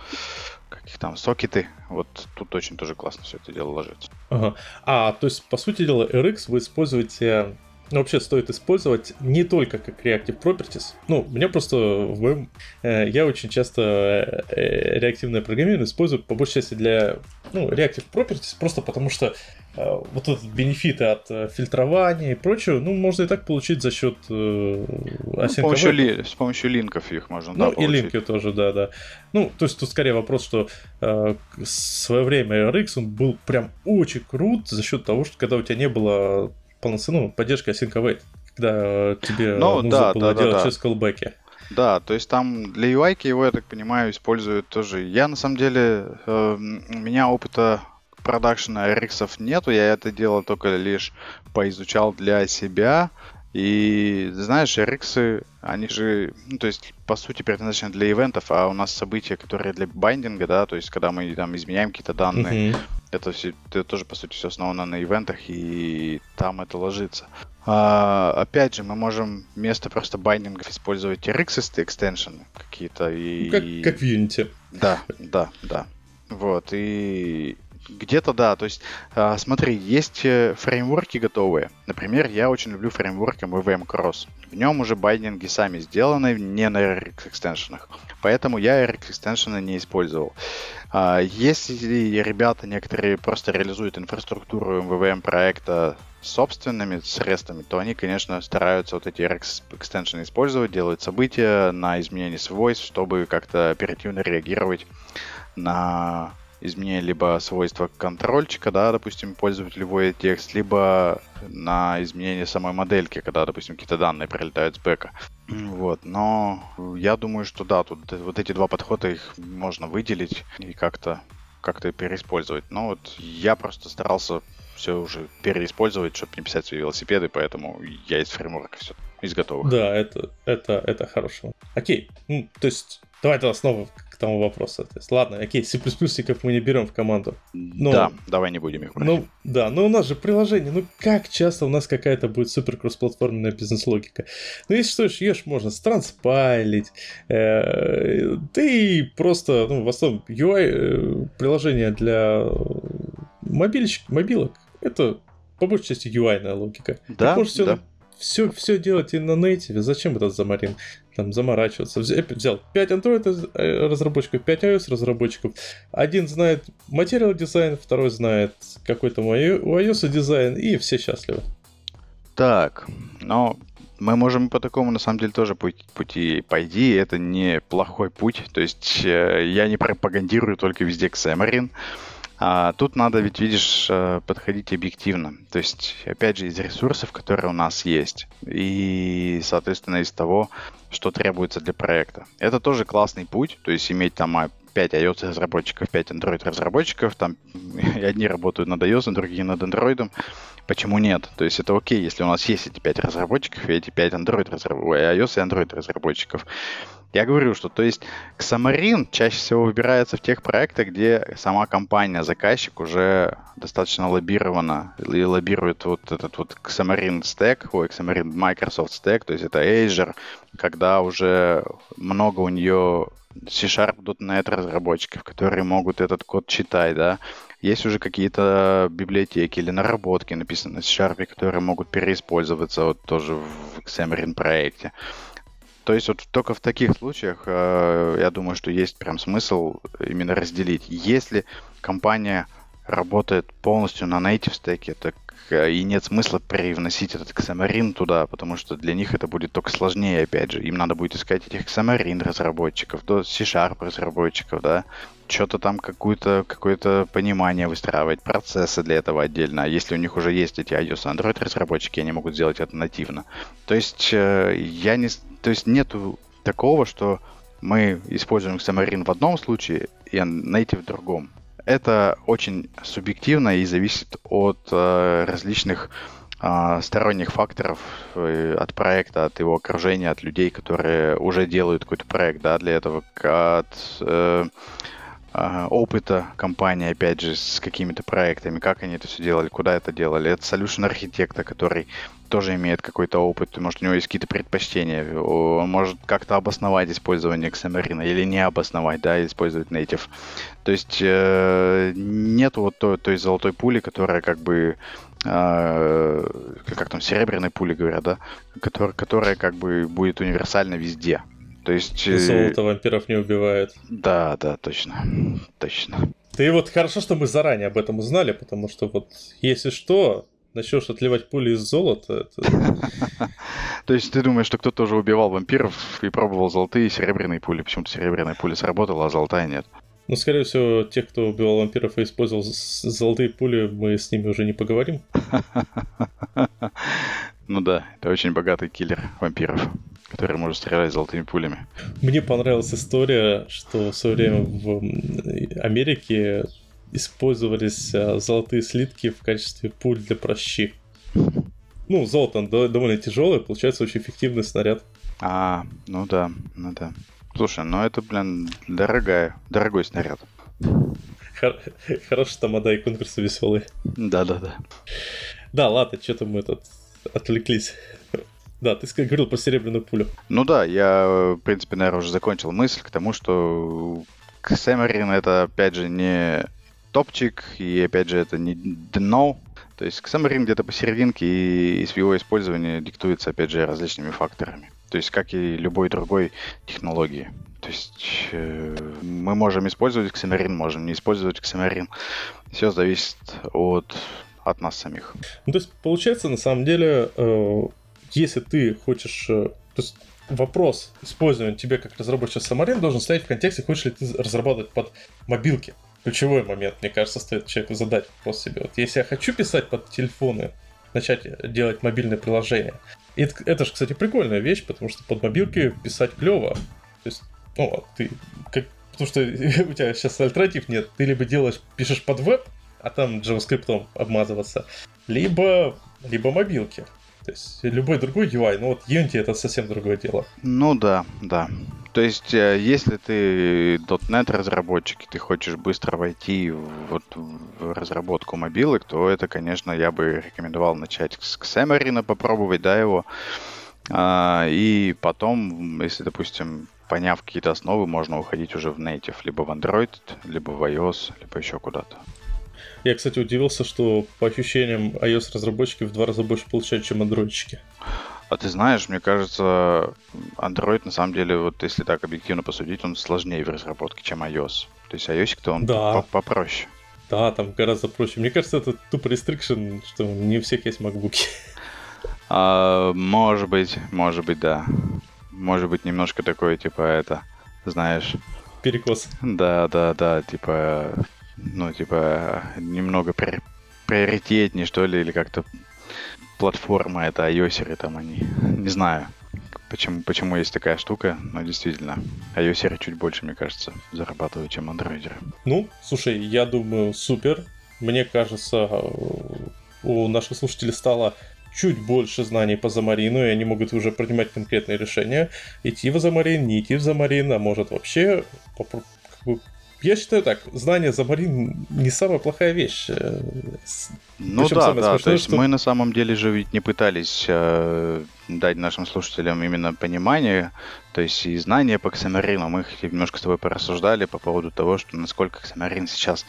каких там сокеты. Вот тут очень тоже классно все это дело ложится. Ага. А, то есть, по сути дела, RX вы используете ну, вообще стоит использовать не только как Reactive Properties. Ну, меня просто в моем... Э, я очень часто э, реактивное программирование использую по большей части для ну, Reactive Properties, просто потому что э, вот этот бенефиты от э, фильтрования и прочего, ну, можно и так получить за счет э, ну, с, помощью ли, с помощью линков их можно, Ну, да, и линки тоже, да, да. Ну, то есть тут скорее вопрос, что э, в свое время RX, он был прям очень крут за счет того, что когда у тебя не было полноценную поддержку Async Await, когда тебе ну, нужно да, было да, делать да, через колбеки. Да, то есть там для UI его, я так понимаю, используют тоже. Я на самом деле, э, у меня опыта продакшена RX нету, я это делал только лишь поизучал для себя. И знаешь, RX, они же, ну, то есть, по сути, предназначены для ивентов, а у нас события, которые для байдинга, да, то есть, когда мы там изменяем какие-то данные, uh-huh. это, все, это тоже, по сути, все основано на ивентах, и там это ложится. А, опять же, мы можем вместо просто байдингов использовать RX экстеншены какие-то. И... Ну, как, как в Unity. Да, да, да. Вот, и где-то да, то есть э, смотри, есть э, фреймворки готовые. Например, я очень люблю фреймворк MVVM Cross. В нем уже байдинги сами сделаны, не на RX экстеншенах. Поэтому я RX экстеншены не использовал. А, если ребята некоторые просто реализуют инфраструктуру MVVM проекта собственными средствами, то они, конечно, стараются вот эти RX экстеншены использовать, делают события на изменение свойств, чтобы как-то оперативно реагировать на изменение либо свойства контрольчика, да, допустим, пользователь вводит текст, либо на изменение самой модельки, когда, допустим, какие-то данные прилетают с бэка. Вот, но я думаю, что да, тут вот эти два подхода их можно выделить и как-то как-то переиспользовать. Но вот я просто старался все уже переиспользовать, чтобы не писать свои велосипеды, поэтому я из фреймворка все из готовых. Да, это, это, это хорошо. Окей, ну, то есть Давай тогда снова к тому вопросу. То есть, ладно, окей, C++ мы не берем в команду. Но, да, давай не будем их брать. Ну, да, но у нас же приложение, ну как часто у нас какая-то будет супер кроссплатформенная бизнес-логика? Ну, если что, ешь, можно странспайлить, э, ты просто, ну, в основном UI э, приложение для мобильщик, мобилок, это по большей части UI-ная логика. Да, все, да. Все, все делать и на нейтиве. Зачем этот замарин? Там заморачиваться. Взял 5 Android э, разработчиков, 5 iOS разработчиков. Один знает материал дизайн, второй знает какой-то у iOS дизайн, и все счастливы. Так, но мы можем по такому, на самом деле, тоже пути, пути пойти. Это не плохой путь. То есть э, я не пропагандирую только везде Xamarin. А тут надо ведь, видишь, э, подходить объективно. То есть, опять же, из ресурсов, которые у нас есть, и, соответственно, из того, что требуется для проекта. Это тоже классный путь, то есть иметь там 5 iOS разработчиков, 5 Android разработчиков, там [LAUGHS] одни работают над iOS, другие над Android. Почему нет? То есть это окей, если у нас есть эти 5 разработчиков и эти 5 Android разработчиков, iOS и Android разработчиков. Я говорю, что то есть Xamarin чаще всего выбирается в тех проектах, где сама компания, заказчик уже достаточно лоббирована и лоббирует вот этот вот Xamarin Stack, ой, Xamarin Microsoft Stack, то есть это Azure, когда уже много у нее C-Sharp .NET разработчиков, которые могут этот код читать, да, есть уже какие-то библиотеки или наработки, написанные на C-Sharp, которые могут переиспользоваться вот тоже в Xamarin проекте. То есть вот только в таких случаях э, я думаю, что есть прям смысл именно разделить. Если компания работает полностью на native стеке, так и нет смысла привносить этот Xamarin туда, потому что для них это будет только сложнее, опять же. Им надо будет искать этих Xamarin разработчиков, до C-Sharp разработчиков, да, что-то там какое-то какое-то понимание выстраивать, процессы для этого отдельно. А если у них уже есть эти iOS и Android разработчики, они могут сделать это нативно. То есть э, я не, то есть нету такого, что мы используем Xamarin в одном случае и Native в другом. Это очень субъективно и зависит от э, различных э, сторонних факторов э, от проекта, от его окружения, от людей, которые уже делают какой-то проект да, для этого, от э, опыта компании, опять же, с какими-то проектами, как они это все делали, куда это делали. Это solution архитекта, который тоже имеет какой-то опыт, может, у него есть какие-то предпочтения, он может как-то обосновать использование Xamarin или не обосновать, да, использовать native. То есть э, нет вот той, той золотой пули, которая как бы э, как там, серебряной пули говорят, да, которая, которая как бы будет универсальна везде. То есть... Э, Золото вампиров не убивает. Да, да, точно. Точно. Ты вот хорошо, что мы заранее об этом узнали, потому что вот если что, начнешь отливать пули из золота. [LAUGHS] То есть ты думаешь, что кто-то уже убивал вампиров и пробовал золотые и серебряные пули? Почему-то серебряная пуля сработала, а золотая нет. Ну, скорее всего, тех, кто убивал вампиров и использовал золотые пули, мы с ними уже не поговорим. [LAUGHS] Ну да, это очень богатый киллер вампиров который может стрелять золотыми пулями. Мне понравилась история, что в свое время в Америке использовались а, золотые слитки в качестве пуль для прощи. Ну, золото довольно тяжелое, получается очень эффективный снаряд. А, ну да, ну да. Слушай, ну это, блин, дорогая, дорогой снаряд. Хорошо, что мода и конкурсы веселые. Да-да-да. Да, ладно, что-то мы тут отвлеклись. Да, ты говорил про серебряную пулю. Ну да, я, в принципе, наверное, уже закончил мысль к тому, что Xamarin это, опять же, не топчик, и, опять же, это не дно. То есть Xamarin где-то посерединке, и, и его использование диктуется, опять же, различными факторами. То есть, как и любой другой технологии. То есть э, мы можем использовать Xamarin, можем не использовать Xamarin. Все зависит от, от нас самих. Ну, то есть, получается, на самом деле, э, если ты хочешь... Э, то есть вопрос использования тебе как разработчика Самарин должен стоять в контексте, хочешь ли ты разрабатывать под мобилки. Ключевой момент, мне кажется, стоит человеку задать вопрос себе. Вот если я хочу писать под телефоны, начать делать мобильное приложение. И это, это же, кстати, прикольная вещь, потому что под мобилки писать клево. То есть, ну, а ты как, потому что [LAUGHS] у тебя сейчас альтернатив нет. Ты либо делаешь, пишешь под веб, а там JavaScript обмазываться, либо, либо мобилки. То есть любой другой UI, но вот Unity это совсем другое дело. Ну да, да. То есть, э, если ты .NET разработчик, и ты хочешь быстро войти вот в разработку мобилок, то это, конечно, я бы рекомендовал начать с Xamarin, попробовать, да, его. А, и потом, если, допустим, поняв какие-то основы, можно уходить уже в native, либо в Android, либо в iOS, либо еще куда-то. Я, кстати, удивился, что по ощущениям iOS-разработчики в два раза больше получают, чем андроидчики. А ты знаешь, мне кажется, Android на самом деле, вот если так объективно посудить, он сложнее в разработке, чем iOS. То есть iOS-то он да. попроще. Да, там гораздо проще. Мне кажется, это тупо restriction, что не у всех есть MacBook. А, может быть, может быть, да. Может быть, немножко такое, типа, это, знаешь... Перекос. Да, да, да, типа, ну, типа, немного приоритетнее, что ли, или как-то платформа это iOS там они. Не знаю, почему, почему есть такая штука, но действительно, iOS чуть больше, мне кажется, зарабатывают, чем андроидеры. Ну, слушай, я думаю, супер. Мне кажется, у наших слушателей стало чуть больше знаний по Замарину, и они могут уже принимать конкретные решения. Идти в Замарин, не идти в Замарин, а может вообще я считаю так, знание Замарин не самая плохая вещь. Э, ну Причем да, да, смешное, то есть что... мы на самом деле же ведь не пытались э, дать нашим слушателям именно понимание, то есть и знания по Ксамарину. Мы немножко с тобой порассуждали по поводу того, что насколько Ксамарин сейчас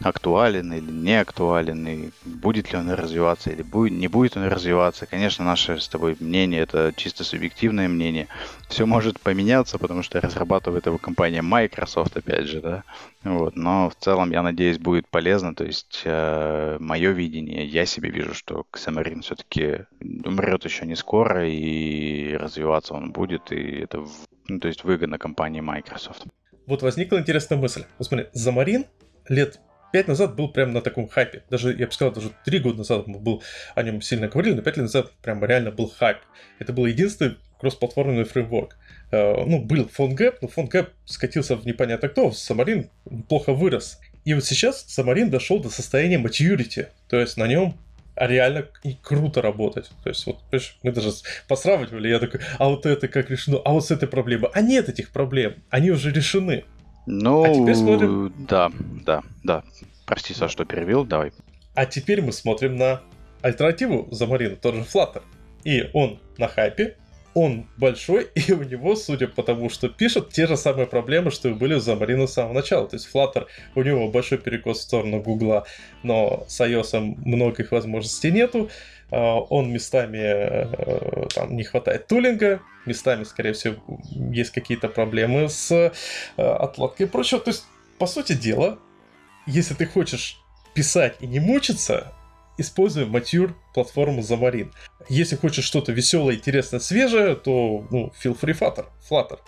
актуален или не актуален, и будет ли он развиваться или будет, не будет он развиваться. Конечно, наше с тобой мнение это чисто субъективное мнение. Все может поменяться, потому что разрабатывает его компания Microsoft, опять же, да. Вот. Но в целом, я надеюсь, будет полезно. То есть, э, мое видение, я себе вижу, что Xamarin все-таки умрет еще не скоро, и развиваться он будет, и это ну, то есть выгодно компании Microsoft. Вот возникла интересная мысль. Вот смотри, Замарин лет пять назад был прям на таком хайпе. Даже, я бы сказал, даже три года назад мы был о нем сильно говорили, но пять лет назад прям реально был хайп. Это был единственный кроссплатформенный фреймворк. Uh, ну, был PhoneGap, но PhoneGap скатился в непонятно кто, Самарин плохо вырос. И вот сейчас Самарин дошел до состояния maturity, то есть на нем реально и круто работать. То есть, вот, мы даже посравнивали, я такой, а вот это как решено, а вот с этой проблемой. А нет этих проблем, они уже решены. Ну, а теперь смотрим... да, да, да. Прости, Саш, что перевел, давай. А теперь мы смотрим на альтернативу за Марину, тот же Flutter. И он на хайпе, он большой, [LAUGHS] и у него, судя по тому, что пишет, те же самые проблемы, что и были у Замарина с самого начала. То есть Flutter, у него большой перекос в сторону Гугла, но с iOS многих возможностей нету. Он местами э, там, не хватает тулинга, местами, скорее всего, есть какие-то проблемы с э, отладкой и прочего. То есть, по сути дела, если ты хочешь писать и не мучиться, используй Mature платформу Xamarin. Если хочешь что-то веселое, интересное, свежее, то ну, feel free Flutter. Flutter.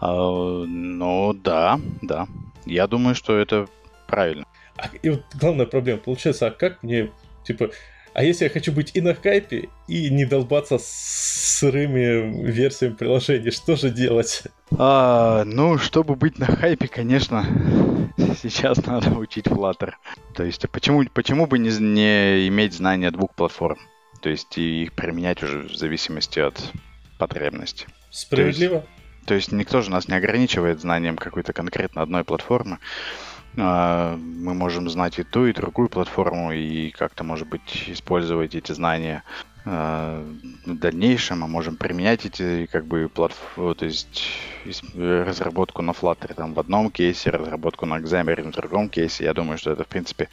Uh, ну да, да. Я думаю, что это правильно. А, и вот главная проблема получается, а как мне, типа, а если я хочу быть и на хайпе, и не долбаться с сырыми версиями приложений, что же делать? А, ну, чтобы быть на хайпе, конечно, [LAUGHS] сейчас надо учить Flutter. То есть, а почему, почему бы не, не иметь знания двух платформ? То есть, и их применять уже в зависимости от потребности. Справедливо. То есть, то есть никто же нас не ограничивает знанием какой-то конкретно одной платформы. А, мы можем знать и ту, и другую платформу, и как-то, может быть, использовать эти знания а, в дальнейшем, а можем применять эти как бы платформы, то есть разработку на Flutter там в одном кейсе, разработку на Xamarin в другом кейсе. Я думаю, что это, в принципе,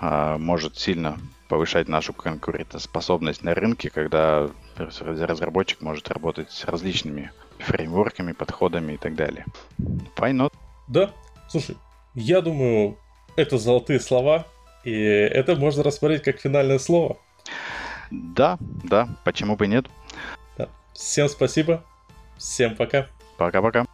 а, может сильно повышать нашу конкурентоспособность на рынке, когда разработчик может работать с различными фреймворками, подходами и так далее. Why not? Да, слушай, я думаю, это золотые слова, и это можно рассмотреть как финальное слово. Да, да, почему бы нет? Да. Всем спасибо, всем пока. Пока-пока.